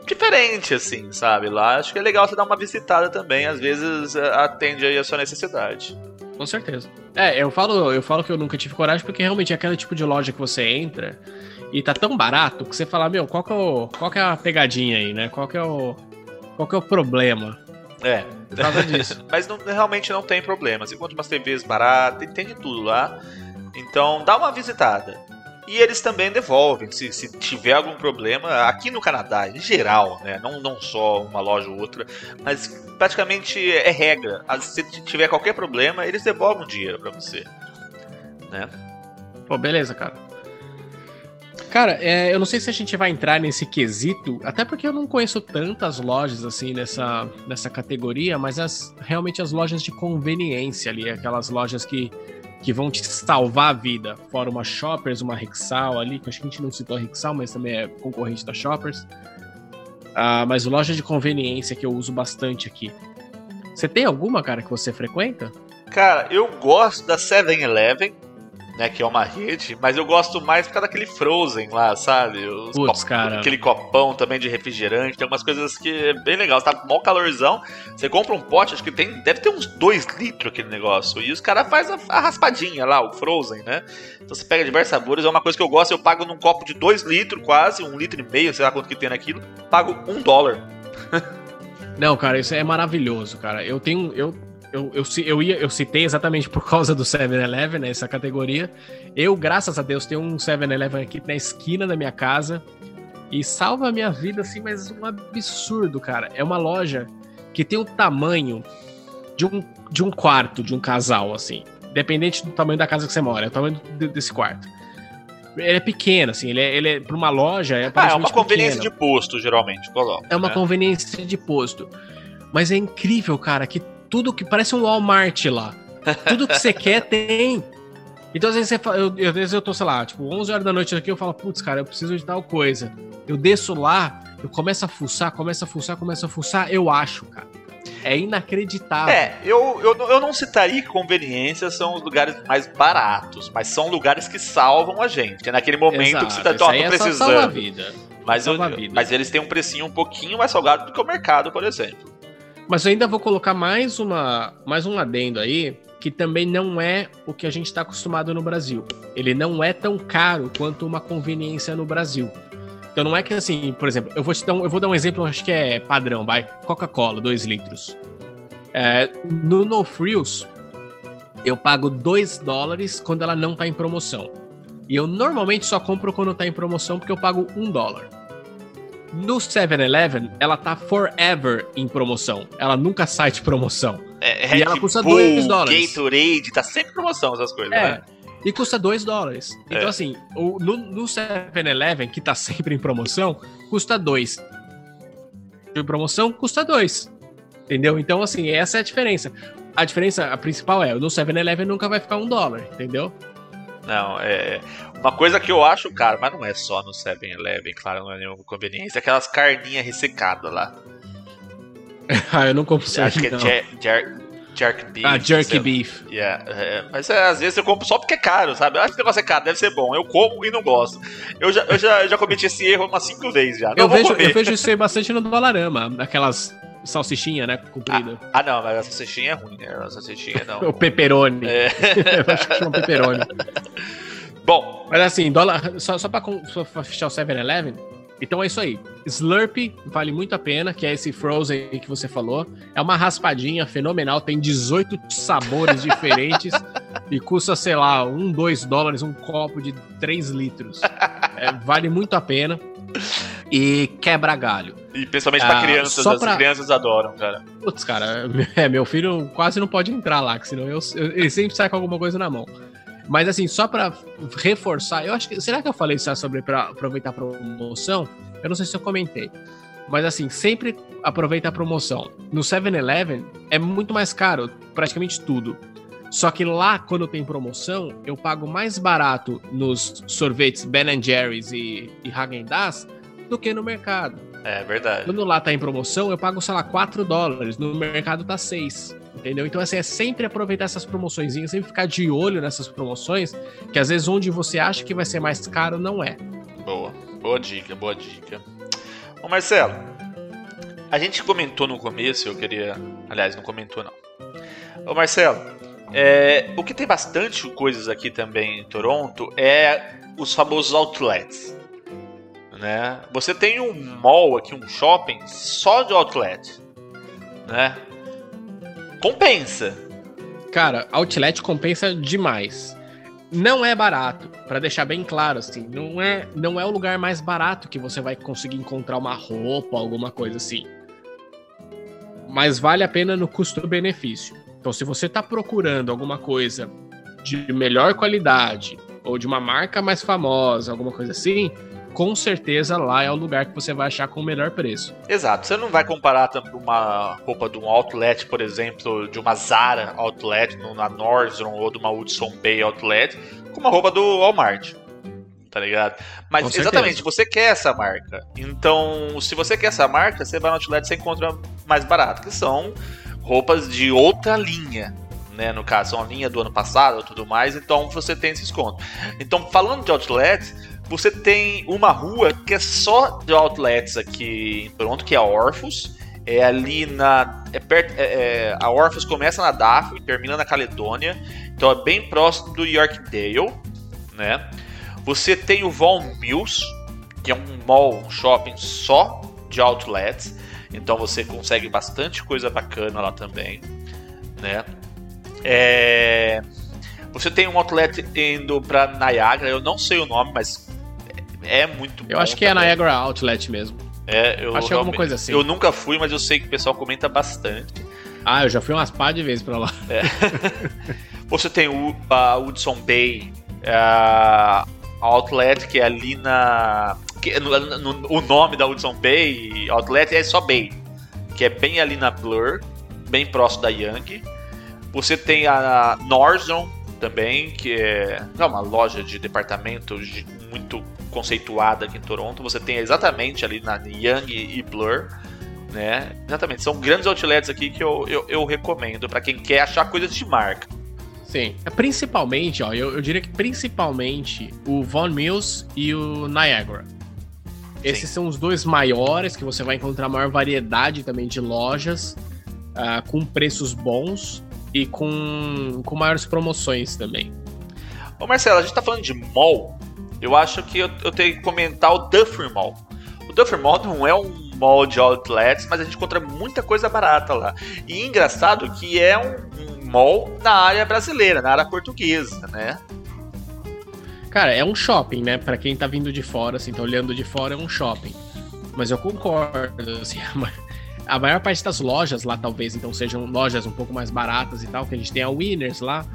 diferente, assim, sabe? Lá acho que é legal você dar uma visitada também, às vezes é, atende aí a sua necessidade. Com certeza. É, eu falo, eu falo que eu nunca tive coragem porque realmente é aquele tipo de loja que você entra e tá tão barato que você fala, meu, qual que é, o, qual que é a pegadinha aí, né? Qual que é o, qual que é o problema? É. Por causa disso. Mas não, realmente não tem problema. Você encontra umas TVs baratas, tem de tudo lá. Então dá uma visitada. E eles também devolvem, se, se tiver algum problema, aqui no Canadá, em geral, né? Não, não só uma loja ou outra, mas praticamente é regra. Se tiver qualquer problema, eles devolvem o dinheiro para você. Né? Pô, beleza, cara. Cara, é, eu não sei se a gente vai entrar nesse quesito, até porque eu não conheço tantas lojas assim nessa, nessa categoria, mas as, realmente as lojas de conveniência ali, aquelas lojas que que vão te salvar a vida. Fora uma Shoppers, uma Rexal ali, que acho que a gente não citou a Rexal, mas também é concorrente da Shoppers. Ah, mas loja de conveniência que eu uso bastante aqui. Você tem alguma, cara, que você frequenta? Cara, eu gosto da 7-Eleven né, que é uma rede, mas eu gosto mais por causa daquele Frozen lá, sabe? Os Puts, cara. Aquele copão também de refrigerante, tem umas coisas que é bem legal. Você tá mó calorzão, você compra um pote, acho que tem, deve ter uns 2 litros aquele negócio, e os caras fazem a, a, raspadinha lá, o Frozen, né? Então você pega diversos sabores, é uma coisa que eu gosto, eu pago num copo de 2 litros quase, um litro e meio, sei lá quanto que tem naquilo, pago um dólar. Não, cara, isso é maravilhoso, cara. Eu tenho. Eu eu, eu, eu, ia, eu citei exatamente por causa do 7-Eleven, né, essa categoria. Eu, graças a Deus, tenho um 7-Eleven aqui na esquina da minha casa e salva a minha vida, assim, mas um absurdo, cara. É uma loja que tem o tamanho de um, de um quarto de um casal, assim. Independente do tamanho da casa que você mora, é o tamanho desse quarto. Ele é pequeno, assim, ele é, ele é para uma loja. É, ah, é uma conveniência pequeno. de posto, geralmente. Coloca, é uma né? conveniência de posto. Mas é incrível, cara, que tudo que parece um Walmart lá. Tudo que você quer tem. Então, às vezes, você fala, eu, às vezes eu tô, sei lá, tipo, 11 horas da noite aqui, eu falo, putz, cara, eu preciso de tal coisa. Eu desço lá, eu começo a fuçar, começo a fuçar, começo a fuçar, eu acho, cara. É inacreditável. É, eu, eu, eu não citaria que conveniências são os lugares mais baratos, mas são lugares que salvam a gente. É naquele momento Exato, que você tá tô é precisando. a vida. Mas, eu- mas eles têm um precinho um pouquinho mais salgado do que o mercado, por exemplo. Mas eu ainda vou colocar mais, uma, mais um adendo aí, que também não é o que a gente está acostumado no Brasil. Ele não é tão caro quanto uma conveniência no Brasil. Então não é que assim, por exemplo, eu vou te dar um, eu vou dar um exemplo, acho que é padrão, vai. Coca-Cola, 2 litros. É, no No Frills, eu pago 2 dólares quando ela não tá em promoção. E eu normalmente só compro quando tá em promoção porque eu pago 1 dólar. No 7-Eleven, ela tá forever em promoção. Ela nunca sai de promoção. É, E Red ela custa Bull, dois dólares. Gatorade, tá sempre em promoção essas coisas, É. né? E custa 2 dólares. Então, É. assim, o, no, no 7-Eleven, que tá sempre em promoção, custa 2. De promoção, custa 2. Entendeu? Então, assim, essa é a diferença. A diferença, a principal é, no 7-Eleven nunca vai ficar um dólar, entendeu? Não, é. Uma coisa que eu acho caro, mas não é só no 7-Eleven, claro, não é nenhuma conveniência, aquelas carninhas ressecadas lá. ah, eu não compro isso acho que é não. jer, jerk beef. Ah, lá. beef. Yeah, é, mas é, às vezes eu compro só porque é caro, sabe? Eu acho que o negócio é caro, deve ser bom. Eu como e não gosto. Eu já, eu já, eu já cometi esse erro umas cinco vezes já. Não Eu vejo, eu vejo isso aí bastante no Dolarama, aquelas salsichinha, né, comprida. Ah, não, mas a salsichinha é ruim, né? A salsichinha não. O pepperoni. É. eu acho que chama pepperoni. Bom, Mas assim, dólar, só, só, pra, só pra fechar o 7-Eleven, então é isso aí. Slurpee vale muito a pena, que é esse Frozen que você falou. É uma raspadinha fenomenal, tem 18 sabores diferentes e custa, sei lá, 1, 2 dólares um copo de 3 litros. É, vale muito a pena. E quebra galho. e principalmente pra Ah, crianças, só as pra- crianças adoram, cara. Putz, cara, é, meu filho quase não pode entrar lá, que senão eu, eu- ele sempre sai com alguma coisa na mão. Mas assim, só pra reforçar, eu acho que. Será que eu falei isso sobre pra aproveitar a promoção? Eu não sei se eu comentei. Mas assim, sempre aproveita a promoção. No 7-Eleven é muito mais caro, praticamente tudo. Só que lá, quando tem promoção, eu pago mais barato nos sorvetes Ben Jerry's e, e Häagen-Dazs do que no mercado. É verdade. Quando lá tá em promoção, eu pago, sei lá, 4 dólares. No mercado tá 6. Entendeu? Então, assim, é sempre aproveitar essas promoçõezinhas, sempre ficar de olho nessas promoções, que às vezes onde você acha que vai ser mais caro, não é. Boa. Boa dica, boa dica. Ô Marcelo, a gente comentou no começo, eu queria. Aliás, não comentou não. Ô Marcelo, é, o que tem bastante coisas aqui também em Toronto é os famosos outlets. Né? Você tem um mall aqui, um shopping só de outlet. Né? Compensa. Cara, outlet compensa demais. Não é barato, Pra deixar bem claro, assim. Não é, não é o lugar mais barato que você vai conseguir encontrar uma roupa, alguma coisa assim. Mas vale a pena no custo-benefício. Então, se você tá procurando alguma coisa de melhor qualidade ou de uma marca mais famosa, alguma coisa assim, com certeza lá é o lugar que você vai achar com o melhor preço. Exato, você não vai comparar uma roupa de um outlet, por exemplo, de uma Zara outlet, na Nordstrom ou de uma Hudson Bay outlet, com uma roupa do Walmart. Tá ligado? Mas exatamente, você quer essa marca. Então, se você quer essa marca, você vai no outlet e você encontra mais barato, que são roupas de outra linha. Né, no caso, são a linha do ano passado e tudo mais, então você tem esse desconto. Então, falando de outlets, você tem uma rua que é só de outlets aqui em Toronto, que é a Orphos. É ali na. É perto, é- é- a Orphos começa na Daphne e termina na Caledônia. Então é bem próximo do Yorkdale. Né? Você tem o Vaughan Mills, que é um mall, um shopping só de outlets. Então você consegue bastante coisa bacana lá também. Né? É, Você tem um outlet indo pra Niagara, eu não sei o nome, mas é é muito Eu acho que é a também. Niagara Outlet mesmo. É, eu Acho é alguma coisa assim. Eu nunca fui, mas eu sei que o pessoal comenta bastante. Ah, eu já fui umas pá de vezes pra lá. Você tem o, a Hudson Bay a Outlet, que é ali na. Que, no, no- o nome da Hudson Bay Outlet é só Bay, que é bem ali na Blur, bem próximo da Young. Você tem a Nordstrom também, que é, é uma loja de departamento muito conceituada aqui em Toronto. Você tem exatamente ali na Young e Blur. Né? Exatamente, são grandes outlets aqui que eu, eu, eu recomendo para quem quer achar coisas de marca. Sim. É principalmente, ó, eu, eu diria que principalmente o Von Mills e o Niagara. Esses Sim. são os dois maiores que você vai encontrar maior variedade também de lojas, uh, com preços bons e com, com maiores promoções também. Ô Marcelo, a gente tá falando de mall. Eu acho que eu, eu tenho que comentar o Duffer Mall. O Duffer Mall não é um mall de outlets, mas a gente encontra muita coisa barata lá. E engraçado que é um, mall na área brasileira, na área portuguesa, né? Cara, é um shopping, né? Para quem tá vindo de fora, assim, tá olhando de fora, é um shopping. Mas eu concordo, assim, a maior parte das lojas lá talvez então sejam lojas um pouco mais baratas e tal, que a gente tem a Winners lá,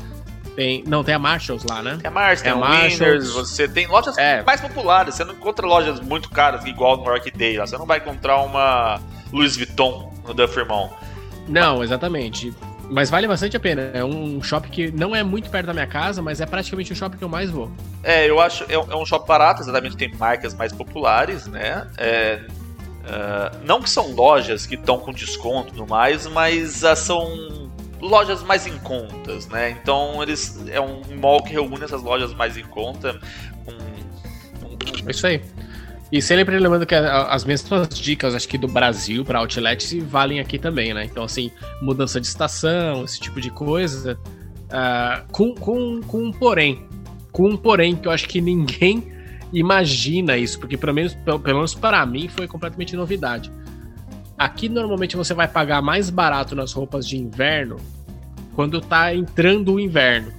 tem, não, tem a Marshalls lá, né? Tem a Marshalls, tem, a Marshalls. Winners, você tem lojas é. mais populares, você não encontra lojas muito caras igual no York Day, lá. você não vai encontrar uma Louis Vuitton no Duffer Mall. Não, exatamente. Mas vale bastante a pena. É um shopping que não é muito perto da minha casa, mas é praticamente o shopping que eu mais vou. É, eu acho. É um shopping barato, exatamente. Tem marcas mais populares, né? É, uh, não que são lojas que estão com desconto no mais, mas uh, são lojas mais em contas, né? Então eles é um mall que reúne essas lojas mais em conta. Com, com... Isso aí. E sempre lembrando que as mesmas dicas, acho que do Brasil para outlet, valem aqui também, né? Então, assim, mudança de estação, esse tipo de coisa. Uh, com, com, com um porém. Com um porém que eu acho que ninguém imagina isso, porque pelo menos, pelo, pelo menos para mim foi completamente novidade. Aqui normalmente você vai pagar mais barato nas roupas de inverno quando tá entrando o inverno.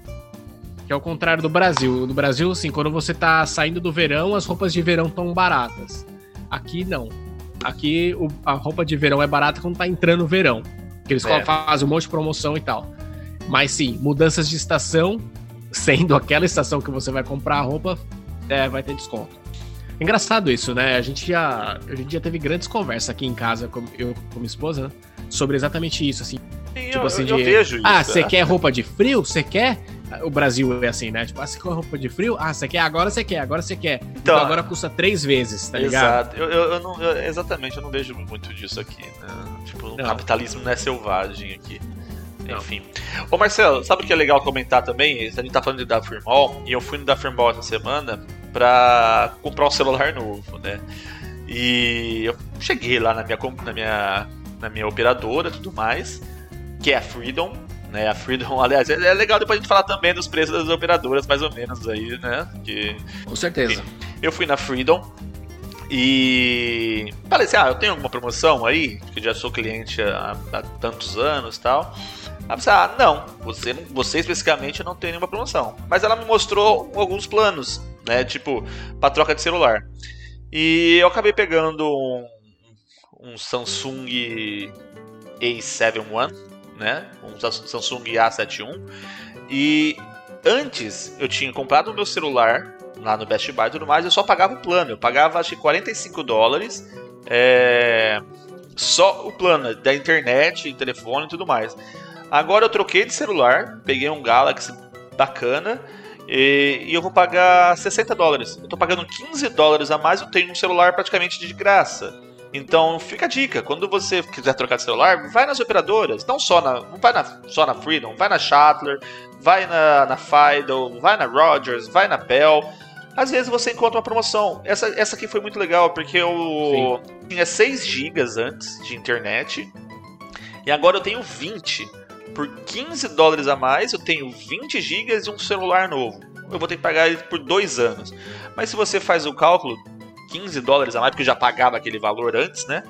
Que é o contrário do Brasil. No Brasil, assim, quando você tá saindo do verão, as roupas de verão estão baratas. Aqui não. Aqui o, a roupa de verão é barata quando tá entrando o verão. Que eles é. fazem um monte de promoção e tal. Mas sim, mudanças de estação, sendo aquela estação que você vai comprar a roupa, é, vai ter desconto. Engraçado isso, né? A gente já, a gente já teve grandes conversas aqui em casa, com, eu com minha esposa, né? Sobre exatamente isso, assim. Sim, tipo eu, assim, eu, de, vejo isso. Ah, você é. quer roupa de frio? Você quer? O Brasil é assim, né? Tipo, ah, você quer roupa de frio? Ah, você quer? Agora você quer, agora você quer. Então, então agora custa três vezes, tá ligado? Exato. Eu, eu, eu não, exatamente, eu não vejo muito disso aqui, né? Tipo, o capitalismo não é selvagem aqui. Enfim. Ô Marcelo, sabe o que é legal comentar também? A gente tá falando de da Firmall, e eu fui no da Firmall essa semana pra comprar um celular novo, né? E eu cheguei lá na minha, na minha, na minha operadora e tudo mais, que é a Freedom, né? A Freedom, aliás, é legal depois a gente falar também dos preços das operadoras, mais ou menos aí, né? Que, Com certeza. Eu fui na Freedom e falei assim: ah, eu tenho alguma promoção aí, que já sou cliente há, há tantos anos e tal. Ela disse, ah, não, você, você especificamente não tem nenhuma promoção. Mas ela me mostrou alguns planos, né? Tipo, para troca de celular. E eu acabei pegando um, um Samsung A7 One né? Um Samsung A71. E antes eu tinha comprado o meu celular lá no Best Buy e tudo mais, eu só pagava o plano. Eu pagava acho que 45 dólares. É... Só o plano da internet, telefone e tudo mais. Agora eu troquei de celular, peguei um Galaxy bacana e, e, eu vou pagar 60 dólares. Eu tô pagando 15 dólares a mais, eu tenho um celular praticamente de graça. Então fica a dica, quando você quiser trocar de celular, vai nas operadoras, não só na, não vai na, só na Freedom, vai na Shuttler, vai na, na Fido, vai na Rogers, vai na Bell. Às vezes você encontra uma promoção. Essa, essa aqui foi muito legal, porque eu Sim. tinha 6 GB antes de internet, e agora eu tenho 20. Por 15 dólares a mais, eu tenho 20 GB e um celular novo. Eu vou ter que pagar ele por 2 anos. Mas se você faz o cálculo, 15 dólares a mais, porque já pagava aquele valor antes, né?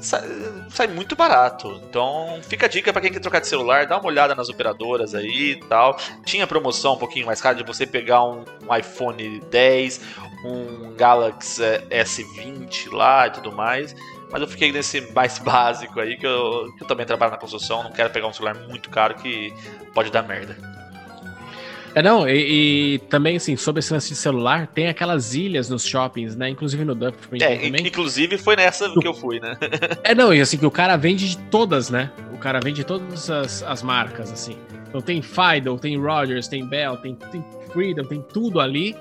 Sai, sai, muito barato. Então, fica a dica para quem quer trocar de celular, dá uma olhada nas operadoras aí e tal. Tinha promoção um pouquinho mais cara de você pegar um, um iPhone 10, um Galaxy S20 lá e tudo mais. Mas eu fiquei nesse mais básico aí, que eu, que eu também trabalho na construção, não quero pegar um celular muito caro que pode dar merda. É, não, e, e, também, assim, sobre esse lance de celular, tem aquelas ilhas nos shoppings, né? Inclusive no Duff. É, também. inclusive foi nessa que eu fui, né? é, não, e assim, que o cara vende de todas, né? O cara vende de todas as, as marcas, assim. Então tem Fido, tem Rogers, tem Bell, tem, tem Freedom, tem tudo ali.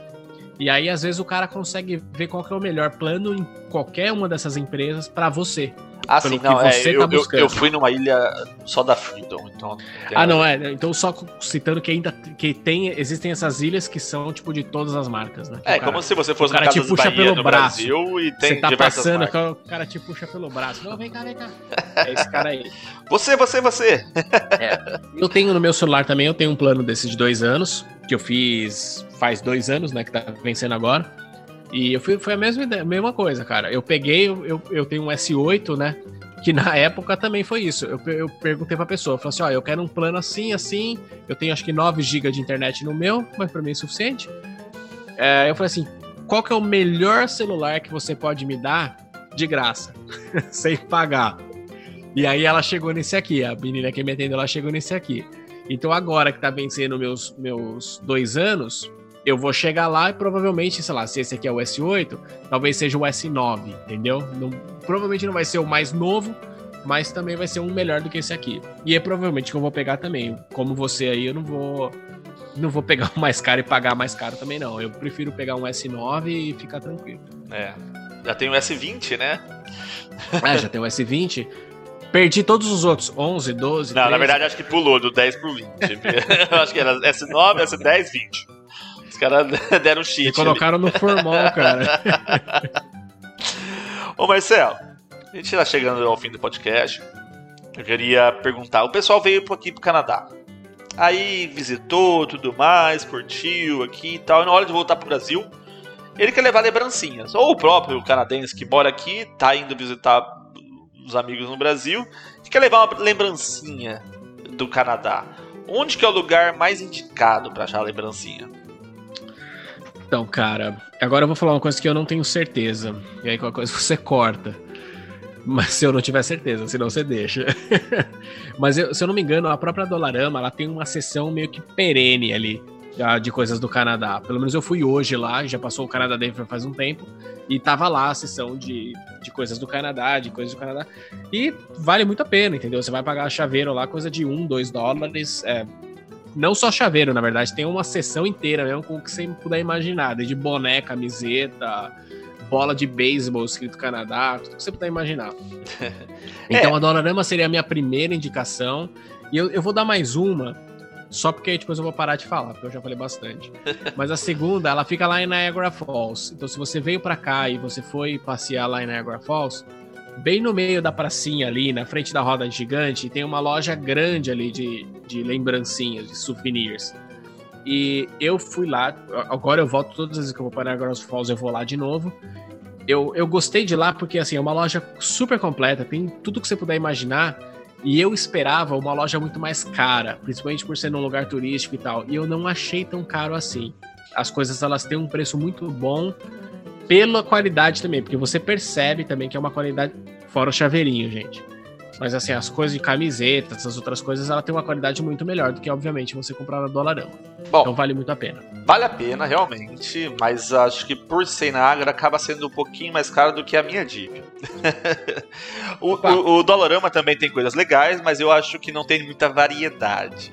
E aí, às vezes, o cara consegue ver qual que é o melhor plano em qualquer uma dessas empresas para você. Ah, sim, não, é, eu, tá eu, eu, fui numa ilha só da Freedom, então. Ah, não, é. Né, então, só citando que ainda que tem, existem essas ilhas que são, tipo, de todas as marcas, né? é, cara, como se você fosse o cara te puxa Bahia pelo braço. Brasil e tem Você tá passando, marcas. o cara te puxa pelo braço. Não, vem cá, vem cá. É esse cara aí. Você, você, você. É. Eu tenho no meu celular também, eu tenho um plano desses de dois anos, que eu fiz faz dois anos, né, que tá vencendo agora. E eu fui, foi a mesma, ideia, mesma coisa, cara. Eu peguei, eu, eu tenho um S8, né? Que na época também foi isso. Eu, eu perguntei pra pessoa, falei assim: ó, eu quero um plano assim, assim. Eu tenho acho que 9 GB de internet no meu, mas pra mim é suficiente. É, eu falei assim: qual que é o melhor celular que você pode me dar de graça, sem pagar? E aí ela chegou nesse aqui, a menina que me atendeu, ela chegou nesse aqui. Então agora que tá vencendo meus, meus dois anos, eu vou chegar lá e provavelmente, sei lá, se esse aqui é o S8, talvez seja o S9, entendeu? Não, provavelmente não vai ser o mais novo, mas também vai ser um melhor do que esse aqui. E é provavelmente que eu vou pegar também. Como você aí, eu não vou não vou pegar o mais caro e pagar mais caro também não. Eu prefiro pegar um S9 e ficar tranquilo. É. Já tem o S20, né? É, já tem o S20. Perdi todos os outros, 11, 12. Não, 13. na verdade acho que pulou do 10 pro 20. eu acho que era S9, S10, 20. Os caras deram cheat. E colocaram ali. no formal, cara. Ô Marcelo, a gente tá chegando ao fim do podcast. Eu queria perguntar: o pessoal veio aqui pro Canadá. Aí visitou tudo mais, curtiu aqui e tal. E na hora de voltar pro Brasil, ele quer levar lembrancinhas. Ou o próprio canadense que mora aqui, tá indo visitar os amigos no Brasil, e quer levar uma lembrancinha do Canadá. Onde que é o lugar mais indicado para achar a lembrancinha? Então, cara, agora eu vou falar uma coisa que eu não tenho certeza. E aí, qualquer coisa você corta. Mas se eu não tiver certeza, senão você deixa. Mas eu, se eu não me engano, a própria Dolarama, ela tem uma sessão meio que perene ali de coisas do Canadá. Pelo menos eu fui hoje lá, já passou o Canadá Day faz um tempo, e tava lá a sessão de, de coisas do Canadá, de coisas do Canadá. E vale muito a pena, entendeu? Você vai pagar chaveiro lá, coisa de 1, 2 dólares. É, não só chaveiro, na verdade, tem uma sessão inteira mesmo com o que você puder imaginar, desde boné, camiseta, bola de beisebol escrito Canadá, tudo que você puder imaginar. então é. a Dollarama seria a minha primeira indicação. E eu, eu vou dar mais uma, só porque depois eu vou parar de falar, porque eu já falei bastante. Mas a segunda, ela fica lá em Niagara Falls. Então, se você veio para cá e você foi passear lá em Niagara Falls, bem no meio da pracinha ali, na frente da roda gigante, tem uma loja grande ali de, de lembrancinhas, de souvenirs. E eu fui lá, agora eu volto todas as vezes que eu vou para Niagara Falls, eu vou lá de novo. Eu, eu gostei de lá porque assim, é uma loja super completa, tem tudo que você puder imaginar. E eu esperava uma loja muito mais cara, principalmente por ser num lugar turístico e tal. E eu não achei tão caro assim. As coisas elas têm um preço muito bom pela qualidade também, porque você percebe também que é uma qualidade fora o chaveirinho, gente. Mas assim, as coisas de camiseta, essas outras coisas, ela tem uma qualidade muito melhor do que, obviamente, você comprar na Dolarama. Bom, então vale muito a pena. Vale a pena, realmente, mas acho que por ser na Agra acaba sendo um pouquinho mais caro do que a minha Jeep. o, o, o Dolarama também tem coisas legais, mas eu acho que não tem muita variedade.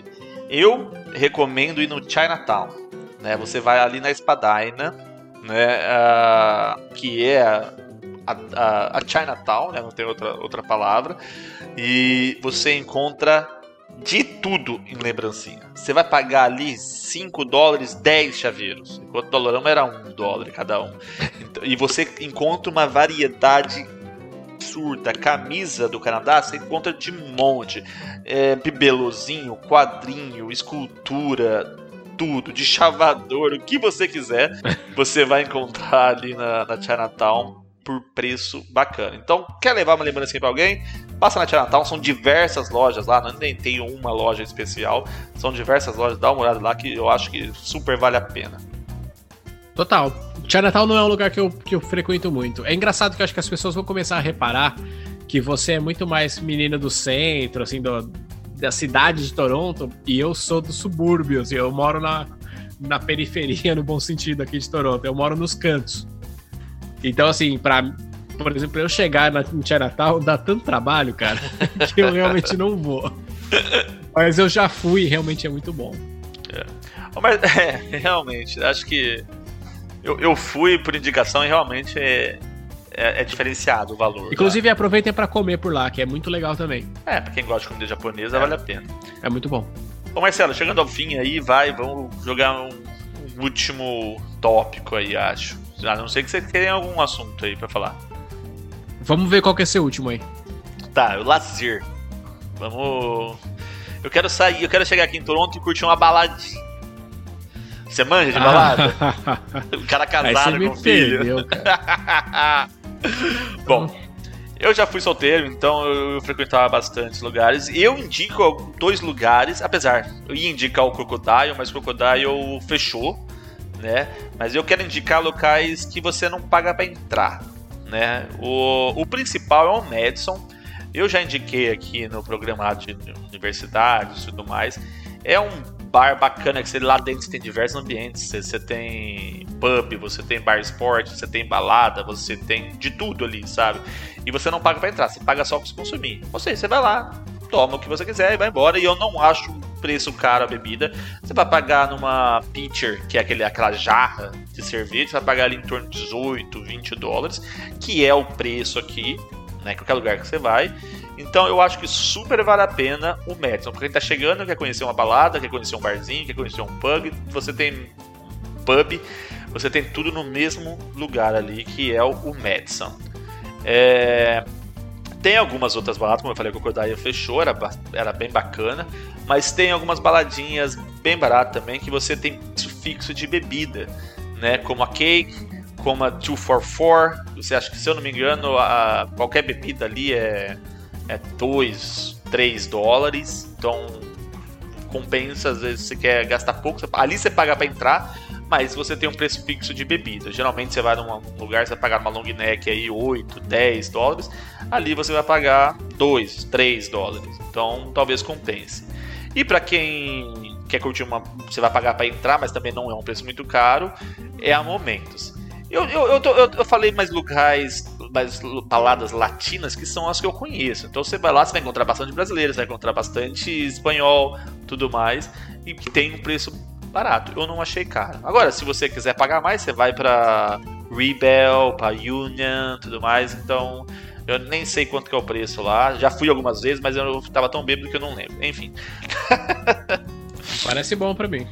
Eu recomendo ir no Chinatown. Né? Você vai ali na Espadina, né, uh, que é a, a, a, Chinatown, né, não tem outra, outra palavra, e você encontra de tudo em lembrancinha. Você vai pagar ali 5 dólares, 10 chaveiros, enquanto o dólar era 1 dólar cada um. Então, e você encontra uma variedade absurda. Camisa do Canadá você encontra de monte. É, bibelozinho, quadrinho, escultura, tudo, de chavador, o que você quiser, você vai encontrar ali na, na Chinatown por preço bacana. Então, quer levar uma lembrancinha para alguém? Passa na Chinatown, são diversas lojas lá, não nem tem uma loja especial, são diversas lojas, dá uma olhada lá que eu acho que super vale a pena. Total. Chinatown não é um lugar que eu, que eu frequento muito. É engraçado que eu acho que as pessoas vão começar a reparar que você é muito mais menino do centro, assim, do, da cidade de Toronto e eu sou do subúrbio, assim, eu moro na, na periferia, no bom sentido, aqui de Toronto. Eu moro nos cantos. Então, assim, pra, por exemplo, eu chegar na, em Natal dá tanto trabalho, cara, que eu realmente não vou. Mas eu já fui e realmente é muito bom. É. Mas, é, realmente, acho que Eu, eu fui por indicação e realmente é, é, é diferenciado o valor. Inclusive, tá? aproveitem para comer por lá, que é muito legal também. É, pra quem gosta de comida japonesa, é. vale a pena. É muito bom. Bom, Marcelo, chegando ao fim aí, vai, vamos jogar um, um último tópico aí, acho. A não ser que você tenha algum assunto aí para falar. Vamos ver qual que é seu último aí. Tá, o lazer. Vamos. Eu quero sair, eu quero chegar aqui em Toronto e curtir uma baladinha. Você manja de balada? o cara casado com filho. Perdeu. Bom, eu já fui solteiro, então eu frequentava bastantes lugares. Eu indico dois lugares, apesar, eu ia indicar o Crocodile, mas o Crocodile fechou, né? Mas eu quero indicar locais que você não paga para entrar, né? O, o principal é o Madison. Eu já indiquei aqui no programa de universidades e tudo mais. É um bar bacana que você lá dentro tem diversos ambientes. Você, você, tem pub, você tem bar esporte, você tem balada, você tem de tudo ali, sabe? E você não paga para entrar, você paga só para se consumir. Ou seja, você vai lá, toma o que você quiser e vai embora. E eu não acho preço caro a bebida. Você vai pagar numa pitcher, que é aquele, aquela jarra de cerveja, você vai pagar ali em torno de 18, 20 dólares, que é o preço aqui né? Qualquer lugar que você vai. Então eu acho que super vale a pena o Madison. Porque quem tá chegando, quer conhecer uma balada, quer conhecer um barzinho, quer conhecer um pub, você tem pub, você tem tudo no mesmo lugar ali, que é o Madison. É... Tem algumas outras baladas, como eu falei, que o Cordaia fechou, era, era bem bacana. Mas tem algumas baladinhas bem baratas também, que você tem fixo de bebida, né? Como a Cake, como a 244. Você acha que, se eu não me engano, a, qualquer bebida ali é, é 2, 3 dólares. Então compensa, às vezes você quer gastar pouco. Ali você paga para entrar, mas você tem um preço fixo de bebida. Geralmente você vai num lugar, você vai pagar uma long neck aí 8, 10 dólares. Ali você vai pagar 2, 3 dólares. Então talvez compense. E para quem quer curtir uma. Você vai pagar para entrar, mas também não é um preço muito caro. É a Momentos. Eu, eu, eu, tô, eu, eu, falei mais locais, mais baladas latinas que são as que eu conheço. Então você vai lá, você vai encontrar bastante brasileiros, vai encontrar bastante espanhol, tudo mais, e que tem um preço barato. Eu não achei caro. Agora, se você quiser pagar mais, você vai para Rebel, para Union, tudo mais. Então eu nem sei quanto que é o preço lá. Já fui algumas vezes, mas eu tava tão bêbado que eu não lembro. Enfim. Parece bom para mim.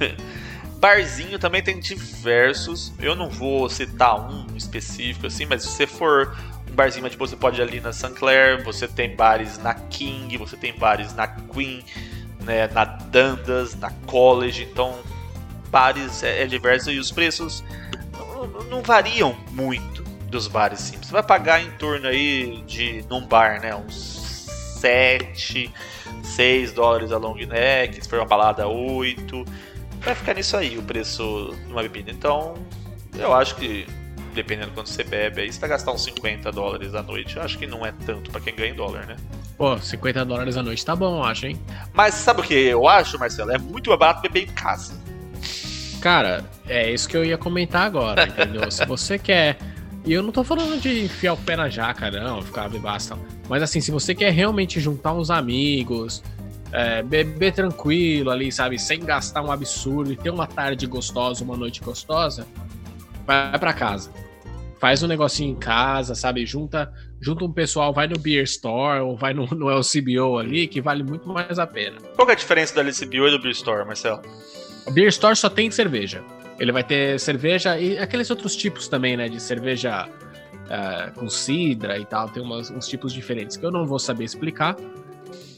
Barzinho também tem diversos. Eu não vou citar um específico assim, mas se você for um barzinho tipo, você pode ir ali na St. Clair, você tem bares na King, você tem bares na Queen, né, na Dandas, na College, então bares é, é diverso e os preços não, não, variam muito dos bares simples. Você vai pagar em torno aí de num bar, né, uns 7, 6 dólares a long neck, se for uma balada 8 vai ficar nisso aí o preço de uma bebida. Então, eu acho que dependendo quando você bebe, aí você vai gastar uns 50 dólares à noite. Eu acho que não é tanto para quem ganha em dólar, né? Pô, 50 dólares à noite tá bom, eu acho, hein? Mas sabe o que eu acho, Marcelo? É muito barato beber em casa. Cara, é isso que eu ia comentar agora, entendeu? se você quer. E eu não tô falando de enfiar o pé na jaca, não, ficar bebasta. Mas assim, se você quer realmente juntar uns amigos, é, beber tranquilo ali, sabe? Sem gastar um absurdo e ter uma tarde gostosa, uma noite gostosa, vai para casa. Faz um negocinho em casa, sabe? Junta, junta um pessoal, vai no Beer Store ou vai no, no LCBO ali, que vale muito mais a pena. Qual é a diferença do LCBO e do Beer Store, Marcelo? O Beer Store só tem cerveja. Ele vai ter cerveja e aqueles outros tipos também, né? De cerveja é, com cidra e tal. Tem umas, uns tipos diferentes que eu não vou saber explicar.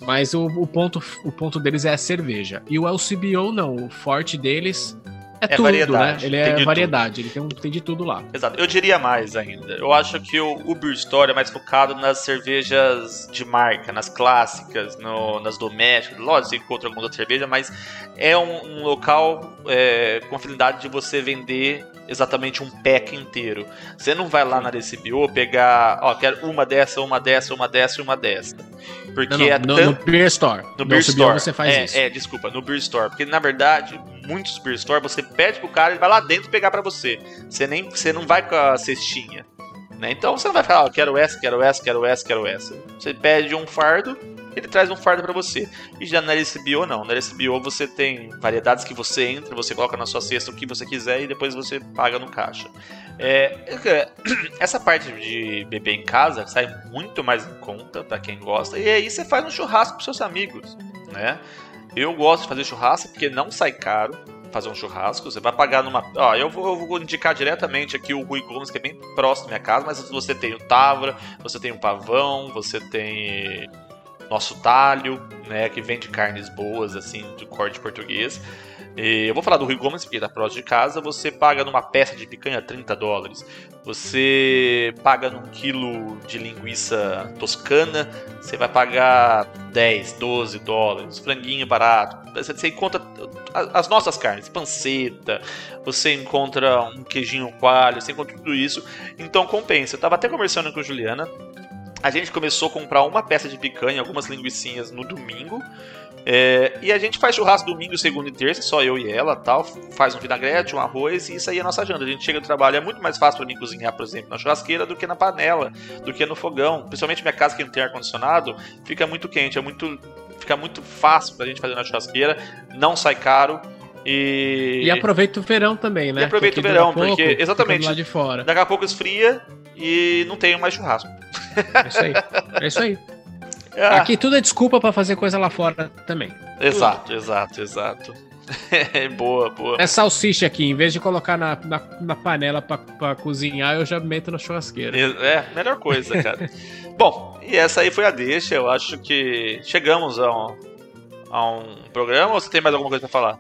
Mas o, o, ponto, o ponto deles é a cerveja. E o LCBO não, o forte deles é, é tudo, né? variedade. né? Ele é variedade, tudo. ele tem, um, tem de tudo lá. Exato. Eu diria mais ainda. Eu acho que o, Beer Store é mais focado nas cervejas de marca, nas clássicas, no, nas domésticas. Lógico, você encontra alguma outra cerveja, mas é um, um local é, com a finalidade de você vender exatamente um pack inteiro. Você não vai lá na DCBO pegar, ó, quero uma dessa, uma dessa, uma dessa e uma dessa. Porque não, não, é no, no Beer Store. No, no Beer Store. você faz é, isso. É, desculpa, no Beer Store. Porque na verdade, muitos Beer Store você pede pro cara, ele vai lá dentro pegar para você. Você nem você não vai com a cestinha. Né? Então você não vai falar, ó, quero essa, quero essa, quero essa, quero essa. Você pede um fardo, ele traz um fardo para você. E já na LSBO não, na LSBO você tem variedades que você entra, você coloca na sua cesta o que você quiser e depois você paga no caixa. É essa parte de beber em casa sai muito mais em conta para quem gosta e aí você faz um churrasco com seus amigos, né? Eu gosto de fazer churrasco porque não sai caro fazer um churrasco. Você vai pagar numa. Ó, eu vou, eu vou indicar diretamente aqui o Rui Gomes, que é bem próximo da minha casa, mas você tem o Tavra, você tem o Pavão, você tem nosso talho, né, que vende carnes boas, assim, de corte português. E eu vou falar do Rui Gomes, porque tá próximo de casa. Você paga numa peça de picanha 30 dólares. Você paga num quilo de linguiça toscana, você vai pagar 10, 12 dólares. Franguinho barato. Você encontra as nossas carnes, panceta, você encontra um queijinho coalho, você encontra tudo isso. Então compensa. Eu tava até conversando com a Juliana. A gente começou a comprar uma peça de picanha, algumas linguiçinhas no domingo. É, e a gente faz churrasco domingo, segunda e terça, só eu e ela tal. Faz um vinagrete, um arroz e isso aí é a nossa janta. A gente chega do trabalho, é muito mais fácil para mim cozinhar, por exemplo, na churrasqueira do que na panela, do que no fogão. Principalmente minha casa que não tem ar-condicionado, fica muito quente, é muito. Fica muito fácil pra gente fazer na churrasqueira, não sai caro. E... e aproveita o verão também, né? E aproveita o verão, pouco, porque exatamente. Lá de fora. Daqui a pouco esfria e não tem mais churrasco. É isso aí. É isso aí. Ah. Aqui tudo é desculpa para fazer coisa lá fora também. Exato, tudo. exato, exato. boa, boa. É salsicha aqui, em vez de colocar na, na, na panela para cozinhar, eu já meto na churrasqueira. É, melhor coisa, cara. Bom, e essa aí foi a deixa. Eu acho que chegamos a um, a um programa ou você tem mais alguma coisa para falar?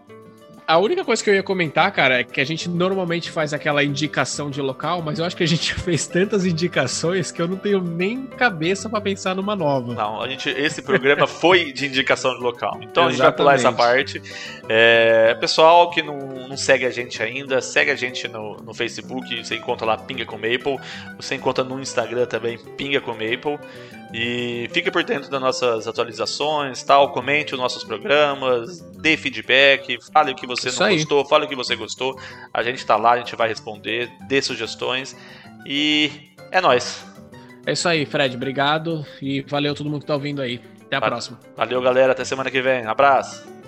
A única coisa que eu ia comentar, cara, é que a gente normalmente faz aquela indicação de local, mas eu acho que a gente fez tantas indicações que eu não tenho nem cabeça para pensar numa nova. Não, a gente, esse programa foi de indicação de local. Então Exatamente. a gente vai pular essa parte. É, pessoal que não, não segue a gente ainda, segue a gente no, no Facebook, você encontra lá Pinga com Maple. Você encontra no Instagram também Pinga com Maple. E fique por dentro das nossas atualizações, tal, comente os nossos programas, dê feedback, fale o que você Isso não aí. gostou, fale o que você gostou. A gente tá lá, a gente vai responder, dê sugestões e é nós. É isso aí, Fred, obrigado e valeu todo mundo que tá ouvindo aí. Até a valeu, próxima. Valeu, galera, até semana que vem. Abraço.